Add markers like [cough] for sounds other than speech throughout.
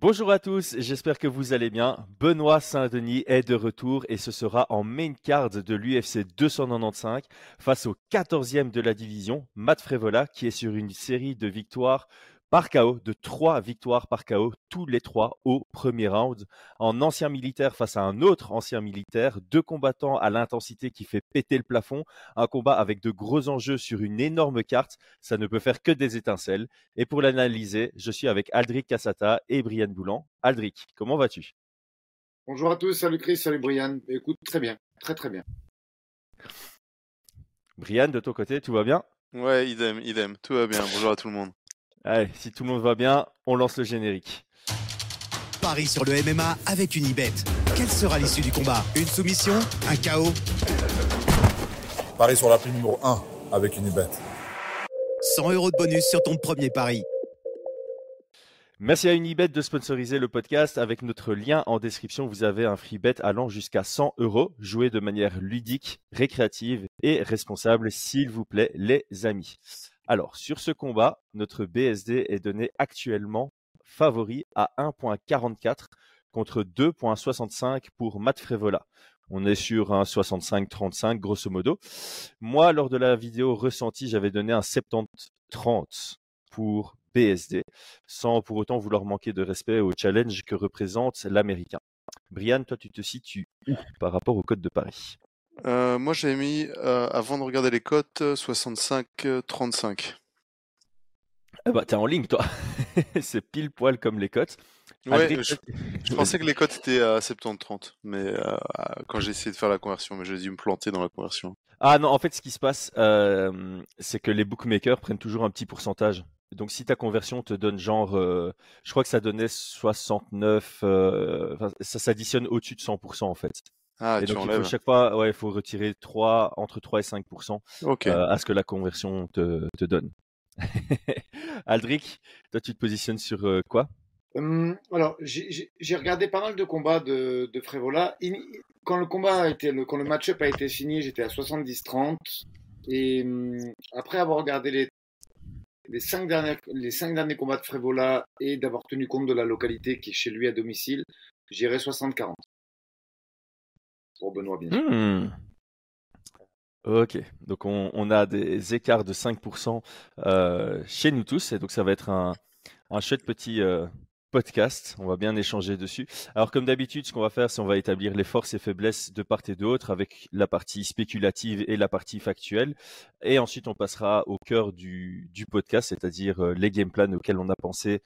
Bonjour à tous, j'espère que vous allez bien. Benoît Saint-Denis est de retour et ce sera en main card de l'UFC 295 face au 14e de la division, Matt Frevola, qui est sur une série de victoires par KO, de trois victoires par KO, tous les trois au premier round. En ancien militaire face à un autre ancien militaire, deux combattants à l'intensité qui fait péter le plafond, un combat avec de gros enjeux sur une énorme carte, ça ne peut faire que des étincelles. Et pour l'analyser, je suis avec Aldric Cassata et Brian Boulan. Aldric, comment vas-tu? Bonjour à tous, salut Chris, salut Brian. Écoute, très bien, très très bien. Brian, de ton côté, tout va bien? Ouais, idem, idem, tout va bien. Bonjour à tout le monde. Allez, si tout le monde va bien, on lance le générique. Paris sur le MMA avec une ibet. Quelle sera l'issue du combat? Une soumission? Un chaos? Paris sur la prime numéro 1 avec une ibet. 100 euros de bonus sur ton premier pari. Merci à Unibet de sponsoriser le podcast. Avec notre lien en description, vous avez un free bet allant jusqu'à 100 euros. Jouez de manière ludique, récréative et responsable, s'il vous plaît, les amis. Alors, sur ce combat, notre BSD est donné actuellement favori à 1.44 contre 2.65 pour Matt Frevola. On est sur un 65-35 grosso modo. Moi, lors de la vidéo ressentie, j'avais donné un 70-30 pour BSD, sans pour autant vouloir manquer de respect au challenge que représente l'Américain. Brian, toi, tu te situes où par rapport au code de Paris? Euh, moi, j'ai mis, euh, avant de regarder les cotes, 65-35. Ah bah, t'es en ligne, toi. [laughs] c'est pile poil comme les cotes. Ouais, je, pensais que les cotes étaient à 70-30, mais euh, quand j'ai essayé de faire la conversion, mais j'ai dû me planter dans la conversion. Ah non, en fait, ce qui se passe, c'est que les bookmakers prennent toujours un petit pourcentage. Donc, si ta conversion te donne genre, je crois que ça donnait 69, ça s'additionne au-dessus de 100% en fait. Ah, et tu donc, enlèves. il faut chaque fois, ouais, il faut retirer 3, entre 3 et 5 Ok. euh, à ce que la conversion te, te donne. [laughs] Aldric, toi, tu te positionnes sur euh, quoi? Hum, alors, j'ai- regardé pas mal de combats de, de Frévola. Il- quand le combat a été, le, quand le match-up a été fini, j'étais à 70-30. Et hum, après avoir regardé les, les, cinq derniers, les cinq derniers combats de Frévola et d'avoir tenu compte de la localité qui est chez lui à domicile, j'irai 60-40. Pour Benoît. Hmm. Ok, donc on, a des écarts de 5% euh, chez nous tous, et donc ça va être un, un chouette petit euh, podcast. On va bien échanger dessus. Alors comme d'habitude, ce qu'on va faire, c'est on va établir les forces et faiblesses de part et d'autre avec la partie spéculative et la partie factuelle. Et ensuite, on passera au cœur du, podcast, c'est-à-dire euh, les game plans auxquels on a pensé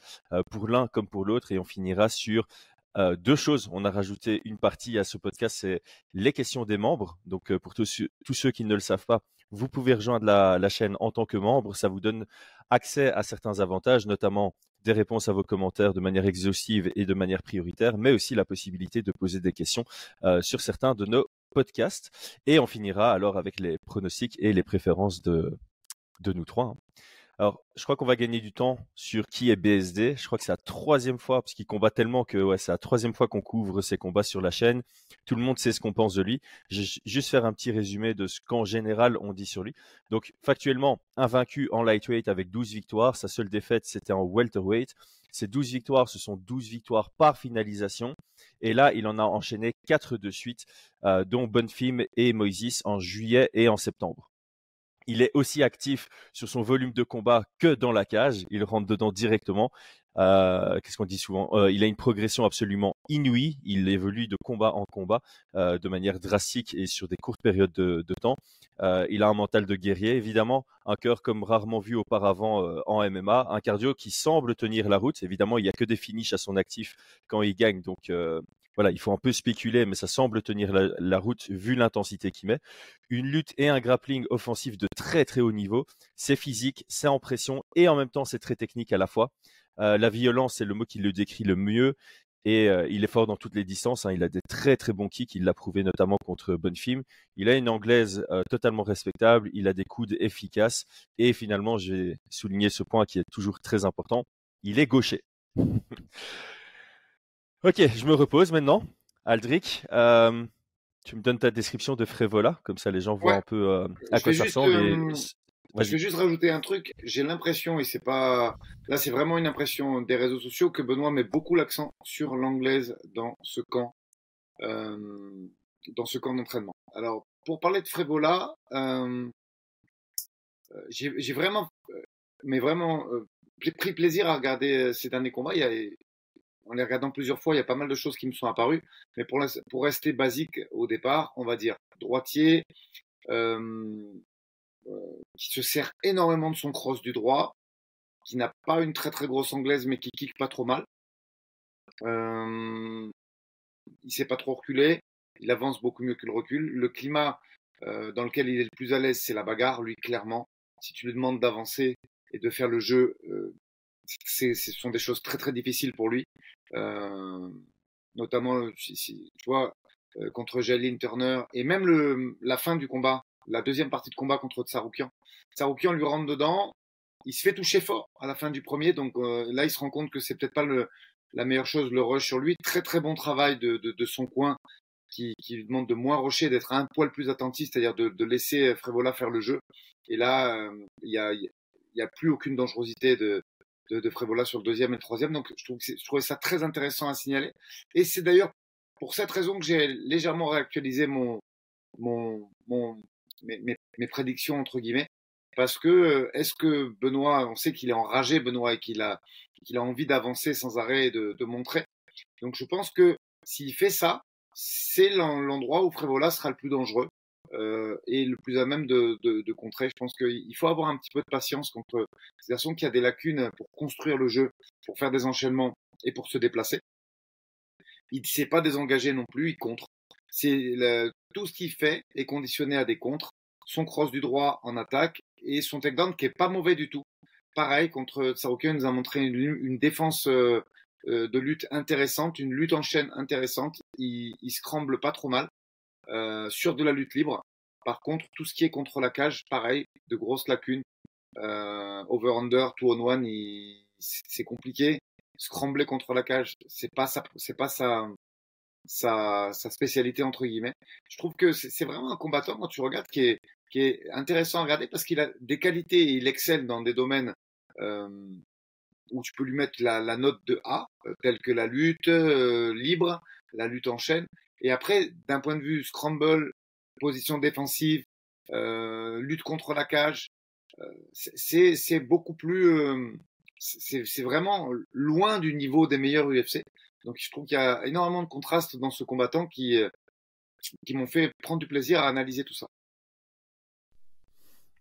pour l'un comme pour l'autre. Et on finira sur euh, deux choses. On a rajouté une partie à ce podcast, c'est les questions des membres. Donc euh, pour tous, ceux- qui ne le savent pas, vous pouvez rejoindre la, la chaîne en tant que membre. Ça vous donne accès à certains avantages, notamment des réponses à vos commentaires de manière exhaustive et de manière prioritaire, mais aussi la possibilité de poser des questions euh, sur certains de nos podcasts. Et on finira alors avec les pronostics et les préférences de, de nous trois. hein. Alors, je crois qu'on va gagner du temps sur qui est BSD. Je crois que c'est la troisième fois, parce qu'il combat tellement que c'est la troisième fois qu'on couvre ses combats sur la chaîne. Tout le monde sait ce qu'on pense de lui. Je vais juste faire un petit résumé de ce qu'en général on dit sur lui. Donc, factuellement, invaincu en lightweight avec 12 victoires. Sa seule défaite, c'était en welterweight. Ces 12 victoires, ce sont 12 victoires par finalisation. Et là, il en a enchaîné 4 de suite, euh, dont Bonfim et Moises en juillet et en septembre. Il est aussi actif sur son volume de combat que dans la cage. Il rentre dedans directement. Euh, Qu'est-ce qu'on dit souvent? Euh, Il a une progression absolument inouïe. Il évolue de combat en combat euh, de manière drastique et sur des courtes périodes de, de temps. Il a un mental de guerrier, évidemment, un cœur comme rarement vu auparavant en MMA, un cardio qui semble tenir la route. Évidemment, il n'y a que des finishes à son actif quand il gagne, donc voilà, il faut un peu spéculer, mais ça semble tenir la, route vu l'intensité qu'il met. Une lutte et un grappling offensif de très très haut niveau. C'est physique, c'est en pression et en même temps c'est très technique à la fois. Euh, la violence, c'est le mot qui le décrit le mieux. Et euh, il est fort dans toutes les distances. hein. Il a des très très bons kicks. Il l'a prouvé notamment contre Bonfim. Il a une anglaise euh, totalement respectable. Il a des coudes efficaces. Et finalement, je vais souligner ce point qui est toujours très important. Il est gaucher. [laughs] ok, je me repose maintenant. Aldric, euh, tu me donnes ta description de Frévola, comme ça les gens voient Ouais. un peu euh, à Je quoi ça ressemble. et euh, Je vais juste rajouter un truc. J'ai l'impression, et c'est pas, là, c'est vraiment une impression des réseaux sociaux que Benoît met beaucoup l'accent sur l'anglaise dans ce camp, dans ce camp d'entraînement. Alors, pour parler de Frévola, j'ai vraiment, mais vraiment pris plaisir à regarder ces derniers combats. Il y a, en les regardant plusieurs fois, il y a pas mal de choses qui me sont apparues. Mais pour, rester basique au départ, on va dire droitier, euh, euh, qui se sert énormément de son cross du droit, qui n'a pas une très très grosse anglaise, mais qui kick pas trop mal. Euh, il sait pas trop reculer, il avance beaucoup mieux que le recul. Le climat euh, dans lequel il est le plus à l'aise, c'est la bagarre, lui clairement. Si tu lui demandes d'avancer et de faire le jeu, euh, ce sont des choses très très difficiles pour lui. Euh, notamment, si, si, tu vois, euh, contre Jalin Turner et même le, la fin du combat, la deuxième partie de combat contre Tsaroukian. Tsaroukian lui rentre dedans, il se fait toucher fort à la fin du premier, donc euh, là il se rend compte que c'est peut-être pas le, la meilleure chose, le rush sur lui. Très très bon travail de, de, de son coin qui, qui lui demande de moins rusher, d'être un poil plus attentif, c'est-à-dire de, de, laisser Frévola faire le jeu. Et là, euh, il y, a, y a plus aucune dangerosité de, de, de sur le deuxième et le troisième. Donc je, trouve que je trouvais ça très intéressant à signaler. Et c'est d'ailleurs pour cette raison que j'ai légèrement réactualisé mon, mon, mon, mes, mes, mes, prédictions entre guillemets. Parce que euh, est-ce que Benoît, on sait qu'il est enragé Benoît et qu'il a qu'il a envie d'avancer sans arrêt et de, de montrer. Donc je pense que s'il fait ça, c'est l'endroit où Frévola sera le plus dangereux euh, et le plus à même de, de, de contrer. Je pense qu'il faut avoir un petit peu de patience contre ces garçons qui a des lacunes pour construire le jeu, pour faire des enchaînements et pour se déplacer. Il ne s'est pas désengagé non plus, il contre. C'est tout ce qu'il fait est conditionné à des contres. Son cross du droit en attaque et son takedown qui est pas mauvais du tout. Pareil contre Tsaroukian, nous a montré une, une défense euh, euh, de lutte intéressante, une lutte en chaîne intéressante. Il, il scramble pas trop mal euh, sur de la lutte libre. Par contre, tout ce qui est contre la cage, pareil, de grosses lacunes. Euh, over-under, two on one, c'est compliqué scrambler contre la cage, c'est pas sa, c'est pas sa, sa, sa spécialité entre guillemets. Je trouve que c'est vraiment un combattant quand tu regardes qui est, qui est intéressant à regarder parce qu'il a des qualités et il excelle dans des domaines euh, où tu peux lui mettre la, la note de A, euh, telle que la lutte euh, libre, la lutte en chaîne. Et après, d'un point de vue scramble, position défensive, euh, lutte contre la cage, euh, c'est beaucoup plus c'est vraiment loin du niveau des meilleurs UFC. Donc je trouve qu'il y a énormément de contrastes dans ce combattant qui, euh, qui m'ont fait prendre du plaisir à analyser tout ça.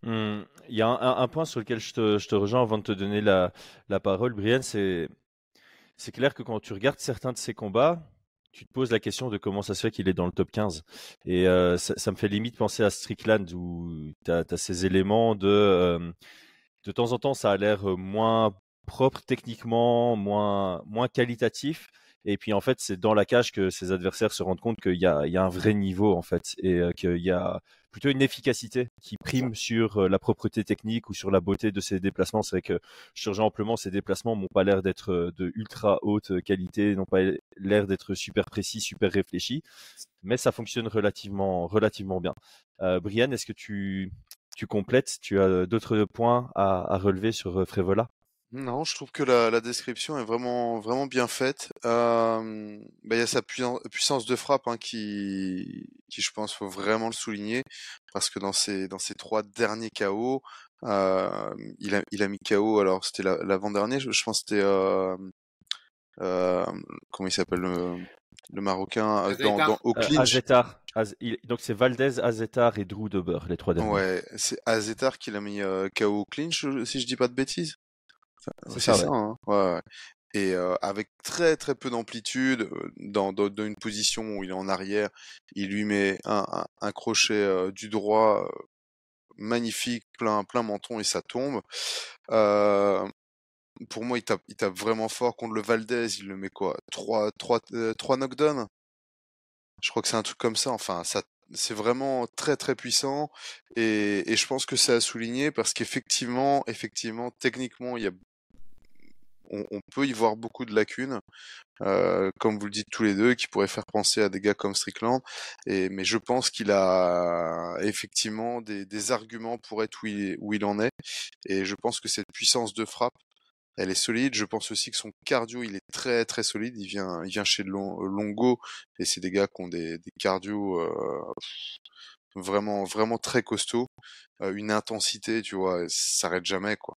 Mmh, il y a un, point sur lequel je te, je te, rejoins avant de te donner la, la parole, Brian. C'est clair que quand tu regardes certains de ces combats, tu te poses la question de comment ça se fait qu'il est dans le top 15. Et euh, ça, me fait limite penser à Strickland où tu as, ces éléments de... Euh, de temps en temps, ça a l'air moins propre techniquement, moins, moins qualitatif. Et puis en fait, c'est dans la cage que ses adversaires se rendent compte qu'il y a, il y a un vrai niveau en fait, et euh, qu'il y a plutôt une efficacité qui prime sur euh, la propreté technique ou sur la beauté de ses déplacements. C'est vrai que je rejoins amplement, ces déplacements n'ont pas l'air d'être euh, de ultra haute qualité, n'ont pas l'air d'être super précis, super réfléchis, mais ça fonctionne relativement, relativement bien. Euh, Brian, est-ce que tu, tu complètes? Tu as d'autres points à, à relever sur Frévola? Non, je trouve que la, la, description est vraiment vraiment bien faite. Euh, bah, il y a sa puissance de frappe hein, qui, qui, je pense, faut vraiment le souligner parce que dans ces dans ces trois derniers KO, euh, il a il a mis KO. Alors c'était l'avant-dernier, je, je, pense c'était euh, euh, comment il s'appelle le, le marocain euh, dans, dans, au clinch. Azetar. Az, il, donc c'est Valdez, Azetar et Drew Dober, les trois derniers. Ouais, c'est Azetar qui l'a mis KO au clinch, si je dis pas de bêtises. C'est ça, ça ouais. Hein. ouais. Et euh, avec très très peu d'amplitude, dans, dans, dans, une position où il est en arrière, il lui met un, un, un crochet euh, du droit euh, magnifique, plein plein menton et ça tombe. Euh, pour moi, il tape, il tape vraiment fort contre le Valdez. Il le met quoi Trois trois trois knockdowns? Je crois que c'est un truc comme ça. Enfin, ça c'est vraiment très très puissant et, et je pense que c'est à souligner parce qu'effectivement, effectivement, techniquement, il y a on, peut y voir beaucoup de lacunes, euh, comme vous le dites tous les deux, qui pourraient faire penser à des gars comme Strickland. Et, mais je pense qu'il a effectivement des, arguments pour être où il, en est. Et je pense que cette puissance de frappe, elle est solide. Je pense aussi que son cardio, il est très très solide. Il vient, chez Longo et c'est des gars qui ont des, cardio euh, vraiment vraiment très costauds, euh, une intensité, tu vois, ça s'arrête jamais quoi.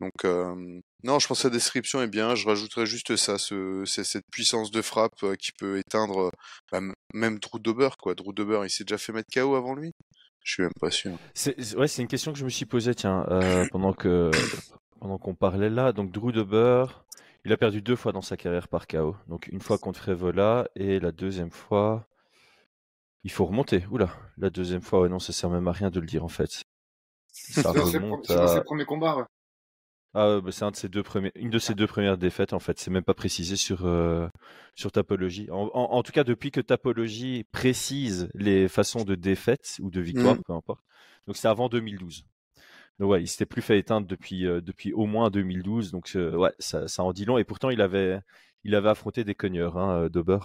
Donc euh, non, je pense que la description est bien. Je rajouterais juste ça, ce, cette puissance de frappe euh, qui peut éteindre bah, même Drew Dober quoi. Drew Dober, il s'est déjà fait mettre KO avant lui? Je suis même pas sûr. C'est ouais, c'est une question que je me suis posée tiens [clears throat] pendant que pendant qu'on parlait là. Donc Drew Dober, il a perdu deux fois dans sa carrière par KO. Donc une fois contre Frevola et la deuxième fois, il faut remonter. Oula, la deuxième fois, ouais, non, ça sert même à rien de le dire en fait. Ça [laughs] remonte à... ses premiers combats. Ouais. Ah, bah, c'est un de ses deux premiers, une de ses deux premières défaites en fait. C'est même pas précisé sur euh, sur Tapologie. En, en, en, tout cas, depuis que Tapologie précise les façons de défaite ou de victoire, mmh. peu importe. Donc c'est avant 2012. Donc ouais, il s'était plus fait éteindre depuis euh, depuis au moins 2012. Donc euh, ouais, ça, ça en dit long. Et pourtant, il avait il avait affronté des cogneurs, hein, Dober.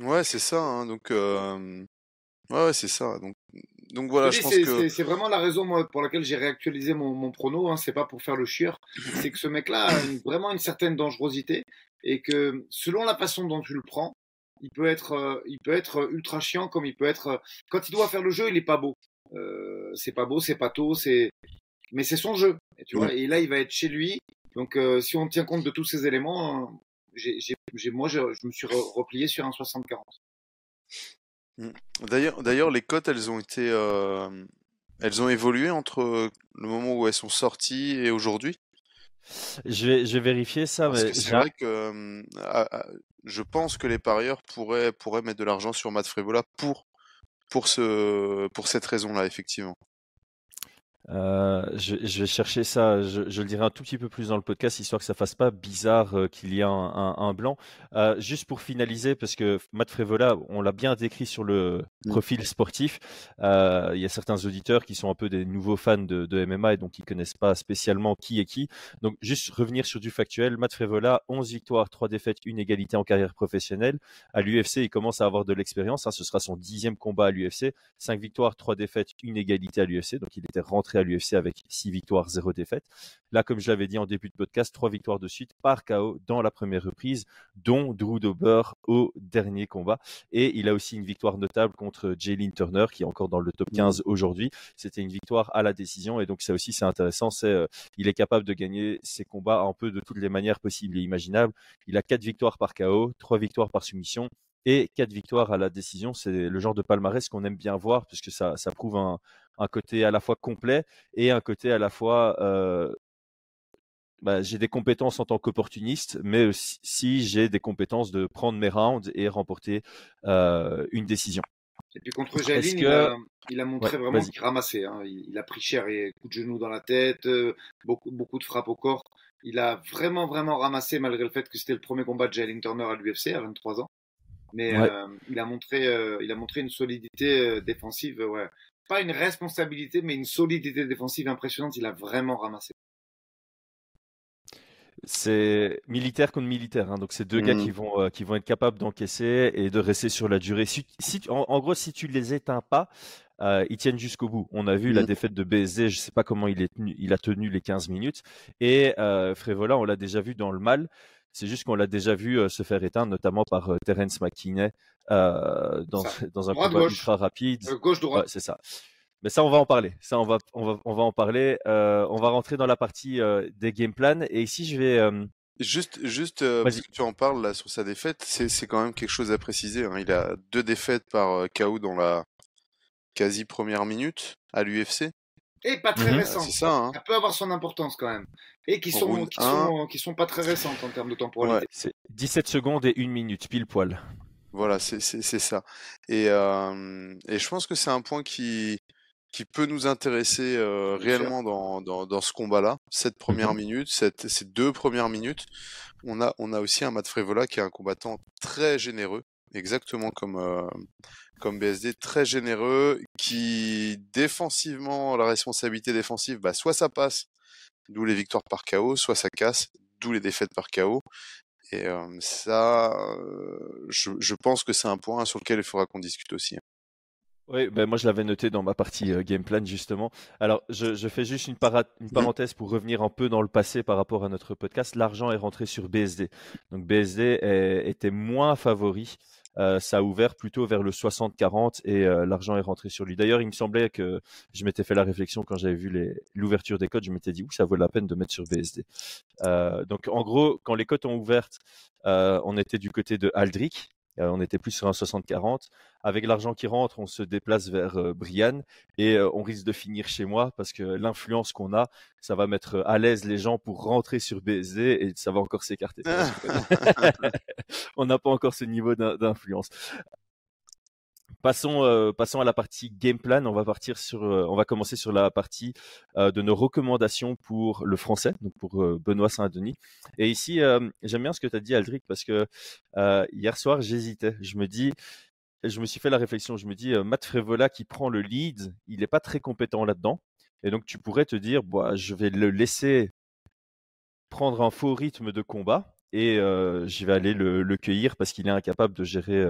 Ouais, c'est ça. Hein, donc ouais, c'est ça. Donc donc voilà, je pense que c'est vraiment la raison moi, pour laquelle j'ai réactualisé mon, mon prono. Hein, c'est pas pour faire le chieur, [laughs] c'est que ce mec-là a vraiment une certaine dangerosité et que selon la façon dont tu le prends, il peut être, euh, il peut être ultra chiant comme il peut être. Euh, quand il doit faire le jeu, il est pas beau. Euh, c'est pas beau, c'est pas tôt, c'est. Mais c'est son jeu. Et, tu vois, et là, il va être chez lui. Donc, euh, si on tient compte de tous ces éléments, j'ai, moi, je, je, me suis replié sur un 60-40. Mmh. D'ailleurs, d'ailleurs, les cotes, elles ont été, euh, elles ont évolué entre le moment où elles sont sorties et aujourd'hui? Je vais, je vais vérifier ça. Parce mais c'est vrai que je pense que les parieurs pourraient, pourraient mettre de l'argent sur Matt Frevola pour, pour ce, pour cette raison-là, effectivement. Euh, je, je, vais chercher ça, je, je, le dirai un tout petit peu plus dans le podcast, histoire que ça fasse pas bizarre euh, qu'il y ait un, un, un blanc. Euh, juste pour finaliser, parce que Matt Frévola, on l'a bien décrit sur le mm. profil sportif. Il y a certains auditeurs qui sont un peu des nouveaux fans de, de MMA et donc ils connaissent pas spécialement qui est qui. Donc juste revenir sur du factuel. Matt Frévola, 11 victoires, 3 défaites, une égalité en carrière professionnelle. À l'UFC, il commence à avoir de l'expérience. Hein, ce sera son dixième combat à l'UFC. 5 victoires, 3 défaites, une égalité à l'UFC. Donc il était rentré à l'UFC avec 6 victoires, 0 défaites. Là, comme je l'avais dit en début de podcast, 3 victoires de suite par KO dans la première reprise, dont Drew Dober au dernier combat. Et il a aussi une victoire notable contre Jalen Turner, qui est encore dans le top 15 aujourd'hui. C'était une victoire à la décision. Et donc, ça aussi, c'est intéressant. C'est, euh, il est capable de gagner ses combats un peu de toutes les manières possibles et imaginables. Il a 4 victoires par KO, 3 victoires par soumission et quatre victoires à la décision. C'est le genre de palmarès qu'on aime bien voir puisque ça, ça prouve un, un côté à la fois complet et un côté à la fois euh, bah, j'ai des compétences en tant qu'opportuniste, mais aussi j'ai des compétences de prendre mes rounds et remporter euh, une décision. Et puis contre Jaline, que... il, a, il, a, montré ouais, vraiment qu'il ramassait. Hein. Il, il, a pris cher et coup de genou dans la tête, euh, beaucoup, beaucoup de frappes au corps. Il a vraiment, vraiment ramassé malgré le fait que c'était le premier combat de Jalen Turner à l'UFC à 23 ans. Mais ouais. euh, il a montré, il a montré une solidité défensive, ouais, pas une responsabilité, mais une solidité défensive impressionnante. Il a vraiment ramassé. C'est militaire contre militaire, hein. donc c'est deux mmh. gars qui vont euh, qui vont être capables d'encaisser et de rester sur la durée. Si, si en, en, gros, si tu les éteins pas, euh, ils tiennent jusqu'au bout. On a vu mmh. la défaite de BSD, je sais pas comment il est tenu, il a tenu les 15 minutes. Et euh, Frévola, on l'a déjà vu dans le mal. C'est juste qu'on l'a déjà vu euh, se faire éteindre, notamment par euh, Terence McKinney euh, dans, [laughs] dans un combat ultra rapide. gauche droite. Ouais, c'est ça. Mais ça, on va en parler. Ça, on va, on va, on va en parler. Euh, on va rentrer dans la partie euh, des game plans. Et ici, je vais. Euh... Juste, juste, parce que tu en parles là sur sa défaite, c'est, c'est quand même quelque chose à préciser. Hein. Il a deux défaites par KO dans la quasi première minute à l'UFC. Et pas très mmh. récentes. C'est ça. Hein. Ça peut avoir son importance quand même. Et qui sont, qui sont, qui sont pas très récentes en termes de temporalité. Ouais, c'est 17 secondes et une minute, pile poil. Voilà, c'est, ça. Et, euh, et je pense que c'est un point qui, qui peut nous intéresser euh, réellement dans, dans, dans, ce combat-là. Cette première mmh. minute, cette, ces deux premières minutes, on a, on a aussi un Matt Frévola qui est un combattant très généreux, exactement comme, euh, comme BSD, très généreux, qui défensivement, la responsabilité défensive, bah, soit ça passe, d'où les victoires par KO, soit ça casse, d'où les défaites par KO. Et ça, je, je, pense que c'est un point sur lequel il faudra qu'on discute aussi. Hein. Oui, ben moi je l'avais noté dans ma partie euh, game plan justement. Alors je, je fais juste une, une, mmh. parenthèse pour revenir un peu dans le passé par rapport à notre podcast. L'argent est rentré sur BSD. Donc BSD est, était moins favori. Euh, ça a ouvert plutôt vers le 60-40 et euh, l'argent est rentré sur lui. D'ailleurs, il me semblait que je m'étais fait la réflexion quand j'avais vu l'ouverture des codes, je m'étais dit que ça vaut la peine de mettre sur BSD. Euh, donc en gros, quand les cotes ont ouvert, euh, on était du côté de Aldric, on était plus sur un 60-40. Avec l'argent qui rentre, on se déplace vers Brian et on risque de finir chez moi parce que l'influence qu'on a, ça va mettre à l'aise les gens pour rentrer sur BSD et ça va encore s'écarter. [laughs] on n'a pas encore ce niveau d'influence. Passons, euh, passons à la partie game plan. On va partir sur, euh, on va commencer sur la partie euh, de nos recommandations pour le français, donc pour Benoît Saint-Denis. Et ici, j'aime bien ce que tu as dit, Aldric, parce que hier soir, j'hésitais. Je me dis, je me suis fait la réflexion. Je me dis, Matt Frévola qui prend le lead, il n'est pas très compétent là-dedans. Et donc, tu pourrais te dire, bah, je vais le laisser prendre un faux rythme de combat et je vais aller le, le cueillir parce qu'il est incapable de gérer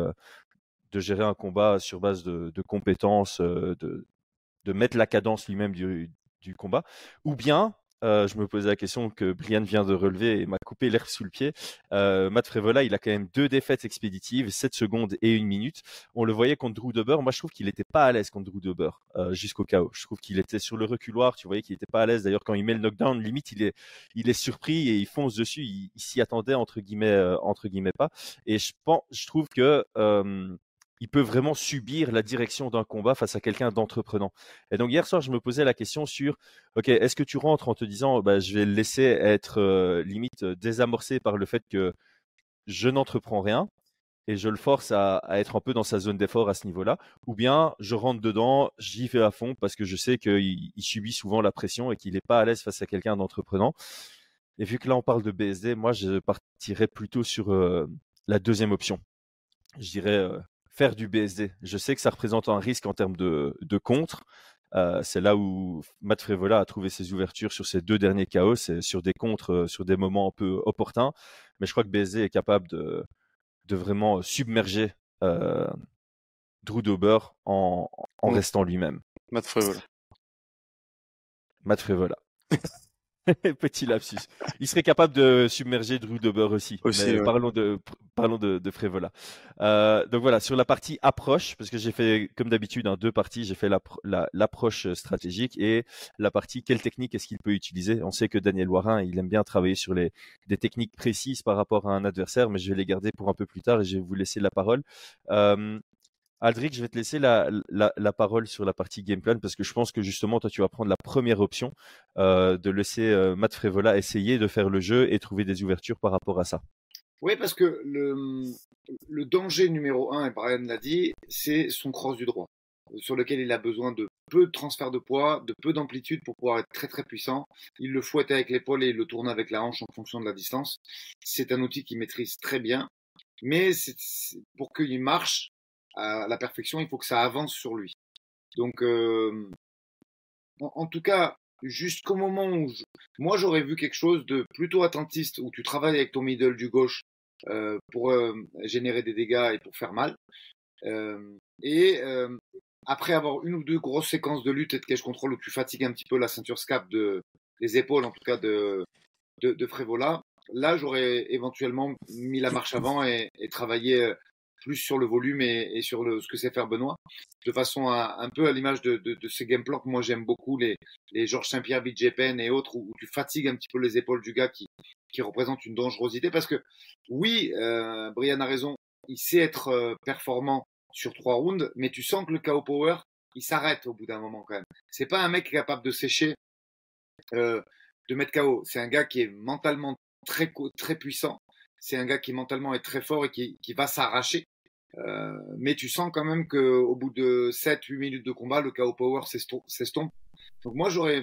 de gérer un combat sur base de, compétences, euh, de, mettre la cadence lui-même du, combat, ou bien euh, je me posais la question que Brian vient de relever et m'a coupé l'air sous le pied. Euh, Matt Frévola, il a quand même deux défaites expéditives, 7 secondes et une minute. On le voyait contre Drew Dober. Moi, je trouve qu'il n'était pas à l'aise contre Drew Dober euh, jusqu'au chaos. Je trouve qu'il était sur le reculoir. Tu voyais qu'il n'était pas à l'aise. D'ailleurs, quand il met le knockdown, limite, il est, il est surpris et il fonce dessus. Il, il s'y attendait entre guillemets, entre guillemets pas. Et je pense, je trouve que il peut vraiment subir la direction d'un combat face à quelqu'un d'entreprenant. Et donc hier soir, je me posais la question sur, ok, est-ce que tu rentres en te disant, bah, je vais le laisser être euh, limite euh, désamorcé par le fait que je n'entreprends rien et je le force à, être un peu dans sa zone d'effort à ce niveau-là, ou bien je rentre dedans, j'y vais à fond parce que je sais qu'il subit souvent la pression et qu'il n'est pas à l'aise face à quelqu'un d'entreprenant. Et vu que là on parle de BSD, moi je partirais plutôt sur euh, la deuxième option. Je dirais faire du BSD. Je sais que ça représente un risque en termes de, de contre. Euh, c'est là où Matt Frévola a trouvé ses ouvertures sur ces deux derniers chaos, sur des contres, euh, sur des moments un peu opportuns. Mais je crois que BSD est capable de, de vraiment submerger euh, Drew Dober en, en restant lui-même. Matt Frévola. Matt Frévola. [laughs] [laughs] Petit lapsus. Il serait capable de submerger Drew Dober aussi. aussi Parlons de parlons de, de Frévola. Euh, donc voilà, sur la partie approche, parce que j'ai fait comme d'habitude hein, deux parties, j'ai fait l'approche stratégique et la partie quelle technique est-ce qu'il peut utiliser. On sait que Daniel Warin, il aime bien travailler sur les des techniques précises par rapport à un adversaire, mais je vais les garder pour un peu plus tard et je vais vous laisser la parole. Euh, Aldric, je vais te laisser la, parole sur la partie game plan parce que je pense que justement, toi, tu vas prendre la première option euh, de laisser euh, Matt Frévola essayer de faire le jeu et trouver des ouvertures par rapport à ça. Oui, parce que le, le danger numéro un, et Brian l'a dit, c'est son cross du droit, sur lequel il a besoin de peu de transfert de poids, de peu d'amplitude pour pouvoir être très très puissant. Il le fouette avec l'épaule et il le tourne avec la hanche en fonction de la distance. C'est un outil qu'il maîtrise très bien, mais pour qu'il marche, à la perfection, il faut que ça avance sur lui. Donc, euh, en, tout cas, jusqu'au moment où moi j'aurais vu quelque chose de plutôt attentiste, où tu travailles avec ton middle du gauche euh, pour euh, générer des dégâts et pour faire mal. et après avoir une ou deux grosses séquences de lutte et de cache control où tu fatigues un petit peu la ceinture scap de les épaules en tout cas de de, de là j'aurais éventuellement mis la marche avant et, et travaillé plus sur le volume et, sur ce que sait faire Benoît, de façon un peu à l'image de, ces game plans que moi j'aime beaucoup, les, Georges Saint-Pierre, BJ Penn et autres, où, tu fatigues un petit peu les épaules du gars qui, représente une dangerosité, parce que oui, euh, Brian a raison, il sait être euh, performant sur trois rounds, mais tu sens que le KO Power, il s'arrête au bout d'un moment quand même. C'est pas un mec capable de sécher, euh, de mettre KO. C'est un gars qui est mentalement très très puissant, c'est un gars qui mentalement est très fort et qui va s'arracher. Euh, mais tu sens quand même qu'au bout de 7-8 minutes de combat, le KO Power s'estompe. Donc moi, j'aurais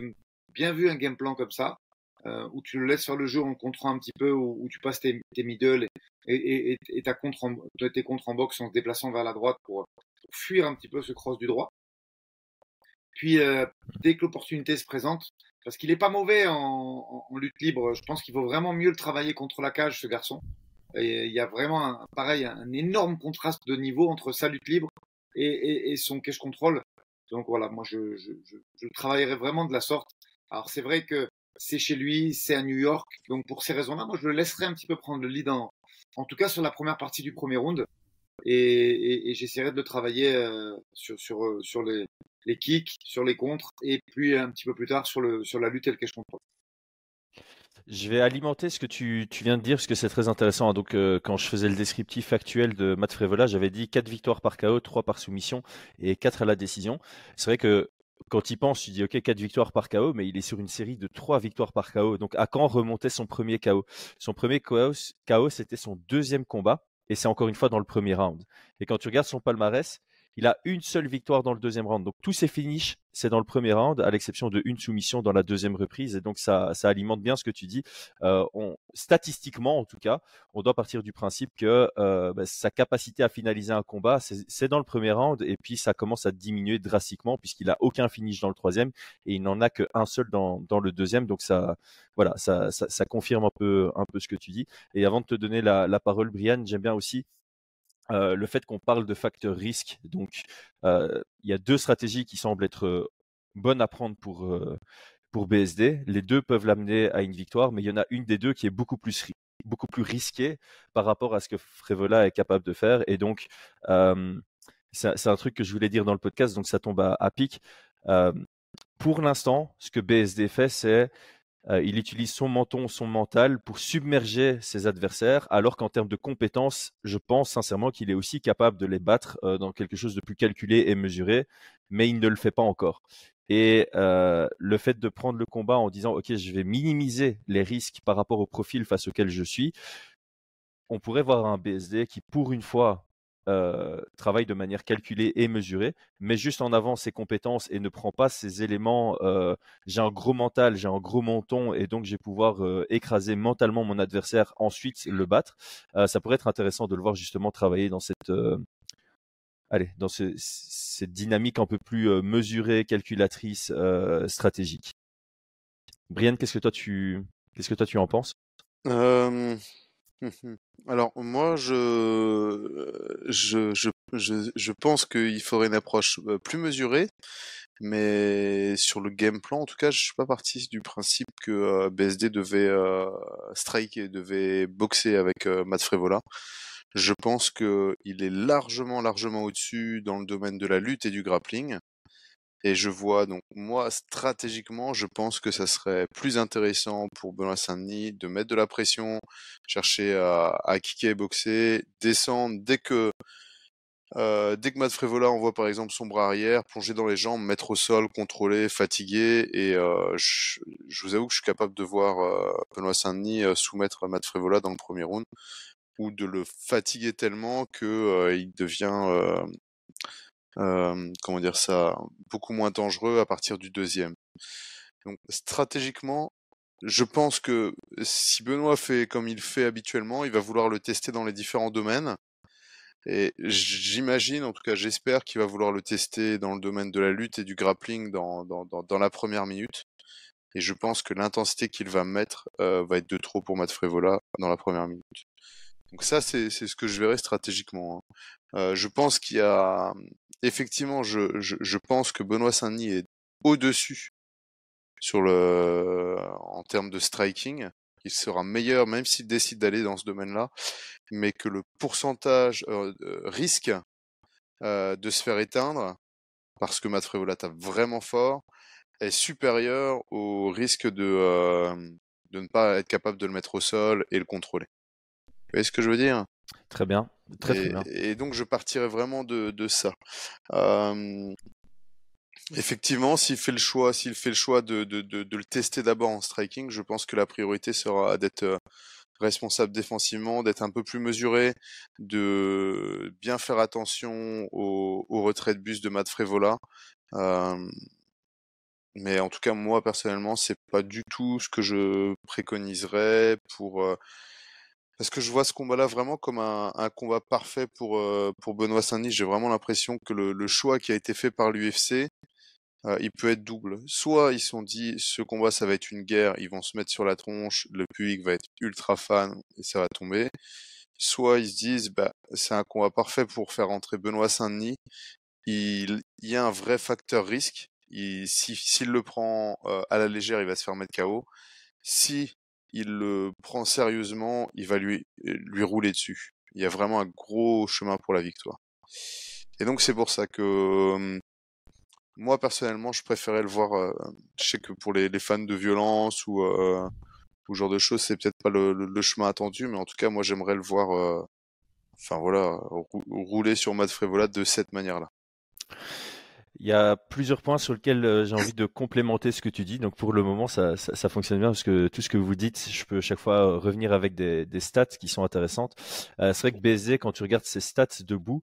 bien vu un game plan comme ça, euh, où tu le laisses faire le jeu en contrant un petit peu, où, tu passes tes, tes middle et, et, ta contre en, tes contre en boxe en se déplaçant vers la droite pour, fuir un petit peu ce cross du droit. Puis, euh, dès que l'opportunité se présente, parce qu'il n'est pas mauvais en, lutte libre. Je pense qu'il faut vraiment mieux le travailler contre la cage, ce garçon. Il y a vraiment, un, pareil, un énorme contraste de niveau entre sa lutte libre et, son cache control. Donc voilà, moi je, je, je, travaillerai vraiment de la sorte. Alors c'est vrai que c'est chez lui, c'est à New York. Donc pour ces raisons-là, moi je le laisserai un petit peu prendre le lead en, en tout cas sur la première partie du premier round. Et, et, j'essaierai de le travailler euh, sur, sur, euh, sur les, les kicks, sur les contres, et puis un petit peu plus tard sur, le, sur la lutte et le cache control. Je vais alimenter ce que tu, tu, viens de dire, parce que c'est très intéressant. Donc, euh, quand je faisais le descriptif actuel de Matt Frévola, j'avais dit 4 victoires par KO, 3 par soumission et 4 à la décision. C'est vrai que quand il pense, tu dis OK, 4 victoires par KO, mais il est sur une série de 3 victoires par KO. Donc, à quand remontait son premier KO Son premier KO c'était son deuxième combat, et c'est encore une fois dans le premier round. Et quand tu regardes son palmarès, il a une seule victoire dans le deuxième round. Donc tous ses finishes, c'est dans le premier round, à l'exception de une soumission dans la deuxième reprise. Et donc ça, alimente bien ce que tu dis. Euh, statistiquement, en tout cas, on doit partir du principe que euh, bah, sa capacité à finaliser un combat, c'est dans le premier round, et puis ça commence à diminuer drastiquement puisqu'il a aucun finish dans le troisième et il n'en a qu'un seul dans, le deuxième. Donc ça, voilà, ça, confirme un peu, un peu ce que tu dis. Et avant de te donner la, la parole, Brian, j'aime bien aussi le fait qu'on parle de facteur risque. Donc, il y a deux stratégies qui semblent être bonnes à prendre pour, pour BSD. Les deux peuvent l'amener à une victoire, mais il y en a une des deux qui est beaucoup plus, beaucoup plus risquée par rapport à ce que Frévola est capable de faire. Et donc, c'est un truc que je voulais dire dans le podcast, donc ça tombe à pic. pour l'instant, ce que BSD fait, c'est euh, il utilise son menton, son mental pour submerger ses adversaires, alors qu'en termes de compétences, je pense sincèrement qu'il est aussi capable de les battre euh, dans quelque chose de plus calculé et mesuré, mais il ne le fait pas encore. Et euh, le fait de prendre le combat en disant ok, je vais minimiser les risques par rapport au profil face auquel je suis, on pourrait voir un BSD qui, pour une fois, euh, travaille de manière calculée et mesurée, met juste en avant ses compétences et ne prend pas ces éléments. Euh, j'ai un gros mental, j'ai un gros menton et donc je vais pouvoir euh, écraser mentalement mon adversaire, ensuite le battre. ça pourrait être intéressant de le voir justement travailler dans cette, allez, dans cette dynamique un peu plus mesurée, calculatrice, stratégique. Brian, qu'est-ce que toi tu, qu'est-ce que toi tu en penses? Mmh Alors moi, je, je, je, je, pense qu'il faudrait une approche plus mesurée, mais sur le game plan, en tout cas, je suis pas parti du principe que BSD devait strike et devait boxer avec Matt Frevola. Je pense qu'il est largement, largement au-dessus dans le domaine de la lutte et du grappling. Et je vois donc moi stratégiquement, je pense que ça serait plus intéressant pour Benoît Saint-Denis de mettre de la pression, chercher à, kicker et boxer, descendre dès que euh, dès que Matt Frévola envoie par exemple son bras arrière, plonger dans les jambes, mettre au sol, contrôler, fatiguer, et euh, je, vous avoue que je suis capable de voir euh, Benoît Saint-Denis soumettre Matt Frévola dans le premier round, ou de le fatiguer tellement que il devient euh, comment dire ça, beaucoup moins dangereux à partir du deuxième. Donc stratégiquement, je pense que si Benoît fait comme il fait habituellement, il va vouloir le tester dans les différents domaines. Et j'imagine, en tout cas j'espère qu'il va vouloir le tester dans le domaine de la lutte et du grappling dans, dans, la première minute. Et je pense que l'intensité qu'il va mettre euh, va être de trop pour Matt Frévola dans la première minute. Donc ça, c'est ce que je verrai stratégiquement. Hein. Euh, je pense qu'il y a effectivement, je, je, pense que Benoît Saint-Denis est au-dessus sur le, en termes de striking. Il sera meilleur même s'il décide d'aller dans ce domaine-là, mais que le pourcentage euh, risque euh, de se faire éteindre parce que Matt Frévola tape vraiment fort est supérieur au risque de, de ne pas être capable de le mettre au sol et le contrôler. Vous voyez ce que je veux dire? Très bien. Très, et, bien. et, donc je partirais vraiment de, de ça. effectivement, s'il fait le choix, s'il fait le choix de, de, de, le tester d'abord en striking, je pense que la priorité sera d'être responsable défensivement, d'être un peu plus mesuré, de bien faire attention au, au retrait de bus de Matt Frévola. mais en tout cas, moi personnellement, c'est pas du tout ce que je préconiserais pour parce que je vois ce combat-là vraiment comme un, un combat parfait pour, euh, pour Benoît Saint-Denis. J'ai vraiment l'impression que le, le, choix qui a été fait par l'UFC euh, il peut être double. Soit ils se sont dit, ce combat, ça va être une guerre, ils vont se mettre sur la tronche, le public va être ultra fan et ça va tomber. Soit ils se disent, bah, c'est un combat parfait pour faire entrer Benoît Saint-Denis. Il, y a un vrai facteur risque. S'il le prend euh, à la légère, il va se faire mettre KO. Si il le prend sérieusement, il va lui, lui rouler dessus. Il y a vraiment un gros chemin pour la victoire. Et donc c'est pour ça que moi personnellement, je préférais le voir. Euh, je sais que pour les, fans de violence ou euh, genre de choses, c'est peut-être pas le, le, chemin attendu, mais en tout cas, moi j'aimerais le voir. Euh, enfin voilà, rouler sur Matt Frévola de cette manière-là. Il y a plusieurs points sur lesquels euh, j'ai envie de complémenter ce que tu dis. Donc pour le moment, ça, ça, fonctionne bien parce que tout ce que vous dites, je peux chaque fois euh, revenir avec des, des stats qui sont intéressantes. Euh, c'est vrai que BSD, quand tu regardes ses stats debout,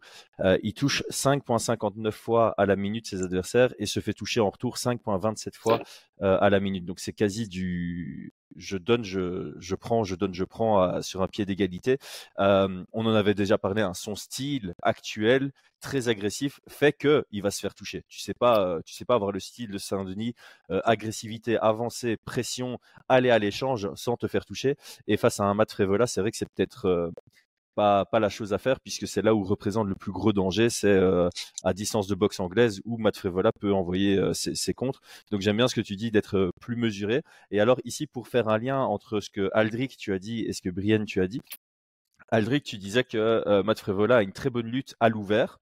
il touche 5.59 fois à la minute ses adversaires et se fait toucher en retour 5.27 fois à la minute. Donc c'est quasi du je donne, je, je prends, je donne, je prends sur un pied d'égalité. on en avait déjà parlé. Hein, son style actuel très agressif fait que il va se faire toucher. Tu sais pas, euh, tu sais pas avoir le style de Saint-Denis, euh, agressivité, avancée, pression, aller à l'échange sans te faire toucher. Et face à un Matt Frevola, c'est vrai que c'est peut-être euh, pas, la chose à faire puisque c'est là où représente le plus gros danger, c'est à distance de boxe anglaise où Matt Frevola peut envoyer ses, ses, contres. Donc j'aime bien ce que tu dis d'être plus mesuré. Et alors ici pour faire un lien entre ce que Aldric tu as dit et ce que Brienne tu as dit, Aldric, tu disais que Matt Frevola a une très bonne lutte à l'ouvert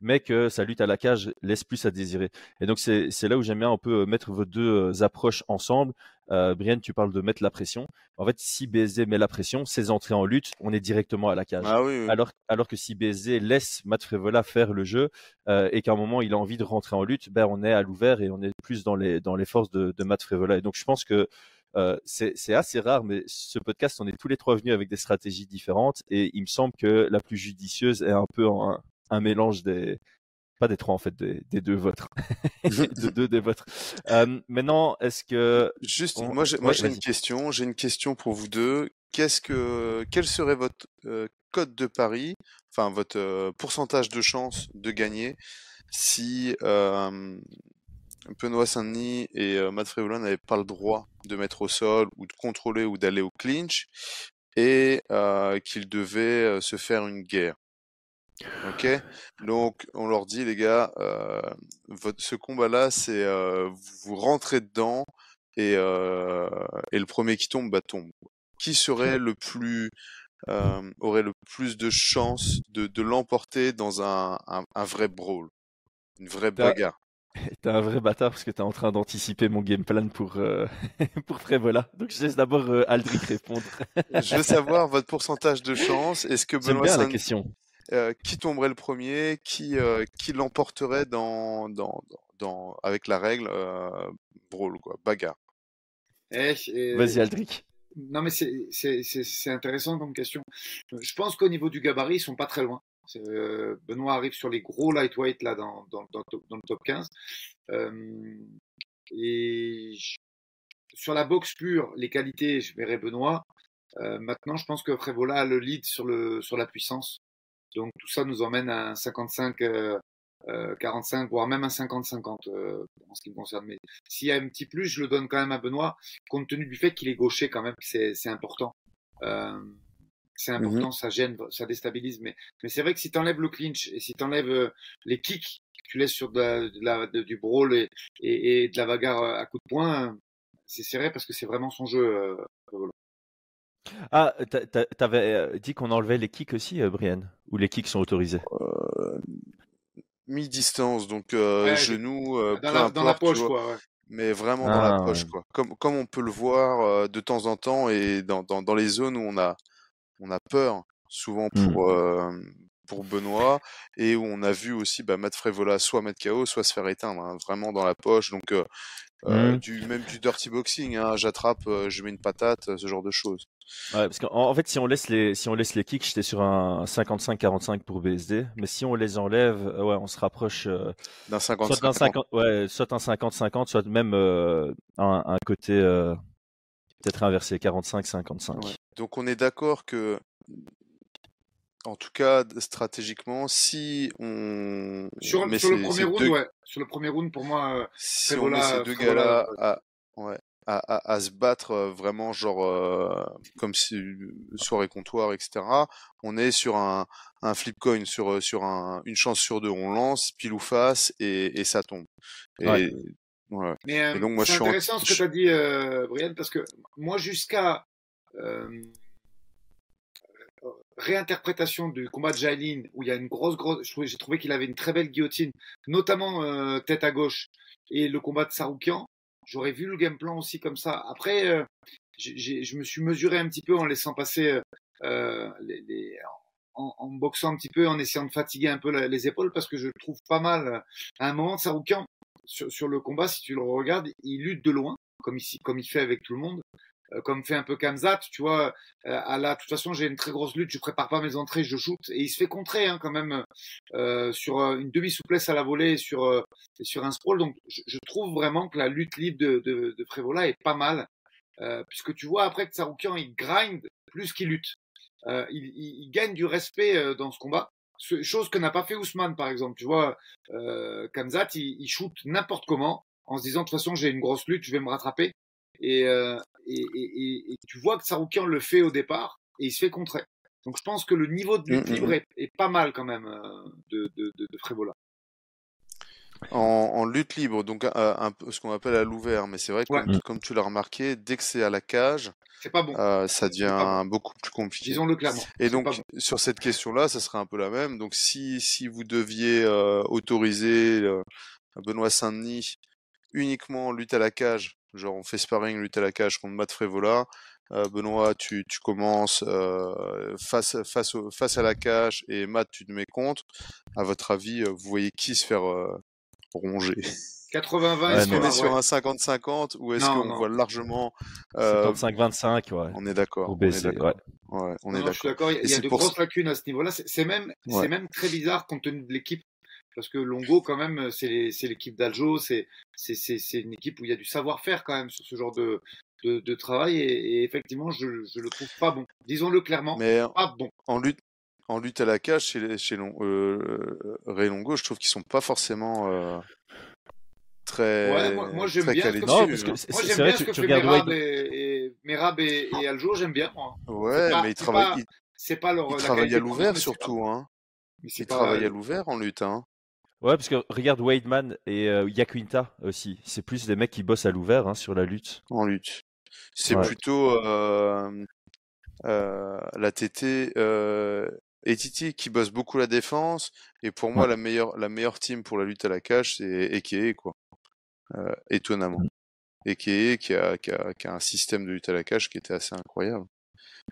mais que sa lutte à la cage laisse plus à désirer. Et donc c'est là où j'aime bien un peu euh, mettre vos deux euh, approches ensemble. Euh, Brian, tu parles de mettre la pression. En fait, si BSD met la pression, ses entrées en lutte, on est directement à la cage. Ah oui, Alors, alors que si BSD laisse Matt Frevola faire le jeu euh, et qu'à un moment il a envie de rentrer en lutte, ben on est à l'ouvert et on est plus dans les dans les forces de, de Matt Frevola. Et donc je pense que euh, c'est assez rare, mais ce podcast, on est tous les trois venus avec des stratégies différentes et il me semble que la plus judicieuse est un peu en, un mélange des pas des trois en fait des, des deux vôtres. [laughs] De deux des vôtres. Euh, maintenant est-ce que juste moi j'ai moi j'ai une question. J'ai une question pour vous deux. Qu'est-ce que quel serait votre euh, code de pari enfin votre euh, pourcentage de chance de gagner si euh, Benoît Saint-Denis et Matt Frévola n'avaient pas le droit de mettre au sol ou de contrôler ou d'aller au clinch et qu'ils devaient se faire une guerre? Ok, donc on leur dit les gars, euh, votre, ce combat-là, c'est euh, vous rentrez dedans et, euh, et le premier qui tombe, bah tombe. Qui serait le plus aurait le plus de chances de, de l'emporter dans un, un, un, vrai brawl, une vraie bagarre [laughs] T'es un vrai bâtard parce que t'es en train d'anticiper mon game plan pour euh, [laughs] pour. Donc je laisse d'abord euh, Aldric répondre. je veux savoir votre pourcentage de chance. Est-ce que [laughs] Benoît bien la question. Euh, qui tomberait le premier, qui, euh, qui l'emporterait dans, dans, dans, avec la règle euh, brawl, quoi, bagarre. Eh, Vas-y, Aldric. Non, mais c'est intéressant comme question. Je pense qu'au niveau du gabarit, ils sont pas très loin. Euh, Benoît arrive sur les gros lightweight là dans, dans, dans, dans le top 15. Euh, et sur la boxe pure, les qualités, je verrai Benoît. Euh, maintenant, je pense que Frévola a le lead sur, le, sur la puissance. Donc tout ça nous emmène à un 55 euh, 45 euh, voire même un 50-50 euh, en ce qui me concerne. Mais s'il y a un petit plus, je le donne quand même à Benoît, compte tenu du fait qu'il est gaucher quand même, c'est important. Euh, c'est mhm. important, ça gêne, ça déstabilise. Mais, mais c'est vrai que si tu enlèves le clinch et si tu enlèves les kicks que tu laisses sur de la, de, du brawl et, et, et, de la bagarre à coups de poing, c'est serré parce que c'est vraiment son jeu. Ah, t'avais euh, dit qu'on enlevait les kicks aussi, euh, Brian Ou les kicks sont autorisés? Euh, Mi-distance, donc euh, genoux, dans, la, dans la poche, quoi. Ouais. Mais vraiment dans la ah, poche, quoi. Comme, comme on peut le voir de temps en temps et dans, dans, dans, les zones où on a, on a peur, souvent pour, mmh. Pour Benoît, et où on a vu aussi bah, Matt Frévola soit mettre KO, soit se faire éteindre, hein, vraiment dans la poche. Donc, euh, mmh. du, même du dirty boxing, hein, j'attrape, euh, je mets une patate, ce genre de choses. Ouais, parce qu'en en fait, si on laisse les, si on laisse les kicks, j'étais sur un 55-45 pour BSD, mais si on les enlève, euh, ouais, on se rapproche euh, d'un 50 soit d'un 50, ouais, soit un 50-50, soit même euh, un, un, côté euh, peut-être inversé, 45-55. Ouais. Donc on est d'accord que en tout cas, stratégiquement, si on sur, met sur le premier round, deux, ouais. Sur le premier round, pour moi, euh, si on met ces Frévola, deux gars-là euh, à, ouais, à, à, à se battre euh, vraiment genre euh, comme si soirée comptoir, etc. On est sur un, un flip coin, sur euh, sur un, une chance sur deux. On lance pile ou face et, et ça tombe. Et Ouais. ouais. Mais euh, donc moi je c'est en, intéressant ce que tu as dit, euh, Brian, parce que moi, jusqu'à euh, réinterprétation du combat de Jailin, où il y a une grosse, grosse. J'ai trouvé qu'il avait une très belle guillotine, notamment euh, tête à gauche, et le combat de Saroukian. J'aurais vu le game plan aussi comme ça. Après, euh, je me suis mesuré un petit peu en laissant passer euh, euh, les, les- en, en boxant un petit peu, en essayant de fatiguer un peu les épaules, parce que je trouve pas mal. euh, À un moment, Saroukian, sur, sur le combat, si tu le regardes, il lutte de loin, comme ici, comme il fait avec tout le monde, comme fait un peu Kamzat, tu vois. Euh, à la, de toute façon, j'ai une très grosse lutte, je prépare pas mes entrées, je shoot, et il se fait contrer hein, quand même euh, sur euh, une demi souplesse à la volée et sur euh, sur un sprawl. Donc, je, je trouve vraiment que la lutte libre de, de, de Frévola est pas mal, euh, puisque tu vois après que Saroukian il grind plus qu'il lutte. Euh, il, il, il gagne du respect euh, dans ce combat. Chose que n'a pas fait Ousmane, par exemple. Tu vois, euh, Kamzat, il, il shoot n'importe comment en se disant de toute façon j'ai une grosse lutte, je vais me rattraper. Et, euh, et, et, et- et tu vois que Saroukian le fait au départ et il se fait contrer. Donc je pense que le niveau de lutte Mm, mm, libre mm. est, est pas mal quand même euh, de, de, de. En, en lutte libre, donc euh, un ce qu'on appelle à l'ouvert, mais c'est vrai que Ouais. comme, comme tu l'as remarqué, dès que c'est à la cage, C'est pas bon, euh, ça devient pas beaucoup plus compliqué. disons-le clairement. Et donc bon. sur cette question-là, ça serait un peu la même. Donc si si vous deviez euh, autoriser Benoît Saint-Denis uniquement lutte à la cage, genre on fait sparring lutte à la cage contre Matt Frévola, euh, Benoît tu tu commences euh, face face au, face à la cage et Matt tu te mets contre. À votre avis, euh, vous voyez qui se faire euh, ronger? 80-20, Ouais, Est-ce qu'on est sur un 50-50 ou est-ce qu'on voit largement euh, 75-25, ouais. On est d'accord. On est d'accord. ouais. Ouais, on Non, est non, je suis d'accord. d'accord. Il y a, de grosses ça- lacunes à ce niveau-là. C'est même, même très bizarre compte tenu de l'équipe. Parce que Longo, quand même, c'est c'est l'équipe d'Aljo. C'est c'est- c'est- c'est une équipe où il y a du savoir-faire quand même sur ce genre de, de, de travail. Et, et effectivement, je, je le trouve pas bon. Disons-le clairement, Mais pas bon. en lutte en lutte à la cage chez chez Long, euh, Ray Longo, je trouve qu'ils sont pas forcément euh, très Ouais, moi- moi, j'aime très bien calés ce que- Non, dessus, parce que hein. c'est Moi, c'est j'aime vrai bien que ce tu, que tu fait regardes Merab Wade. et, et, Merab et, et Aljo, j'aime bien. Moi. Ouais, pas- mais ils c'est travaillent pas- C'est pas leur. ils travaillent à l'ouvert c'est surtout hein. mais c'est Ils travaillent à l'ouvert en lutte hein. Ouais, parce que regarde Wademan et euh, Yaquinta aussi. C'est plus des mecs qui bossent à l'ouvert hein, sur la lutte. En lutte. C'est Ouais. plutôt euh, euh, la TT euh, et Titi qui bosse beaucoup la défense et pour moi la meilleure la meilleure team pour la lutte à la cage c'est Eke quoi. Euh, étonnamment. Eke qui a, qui, a, qui a un système de lutte à la cage qui était assez incroyable.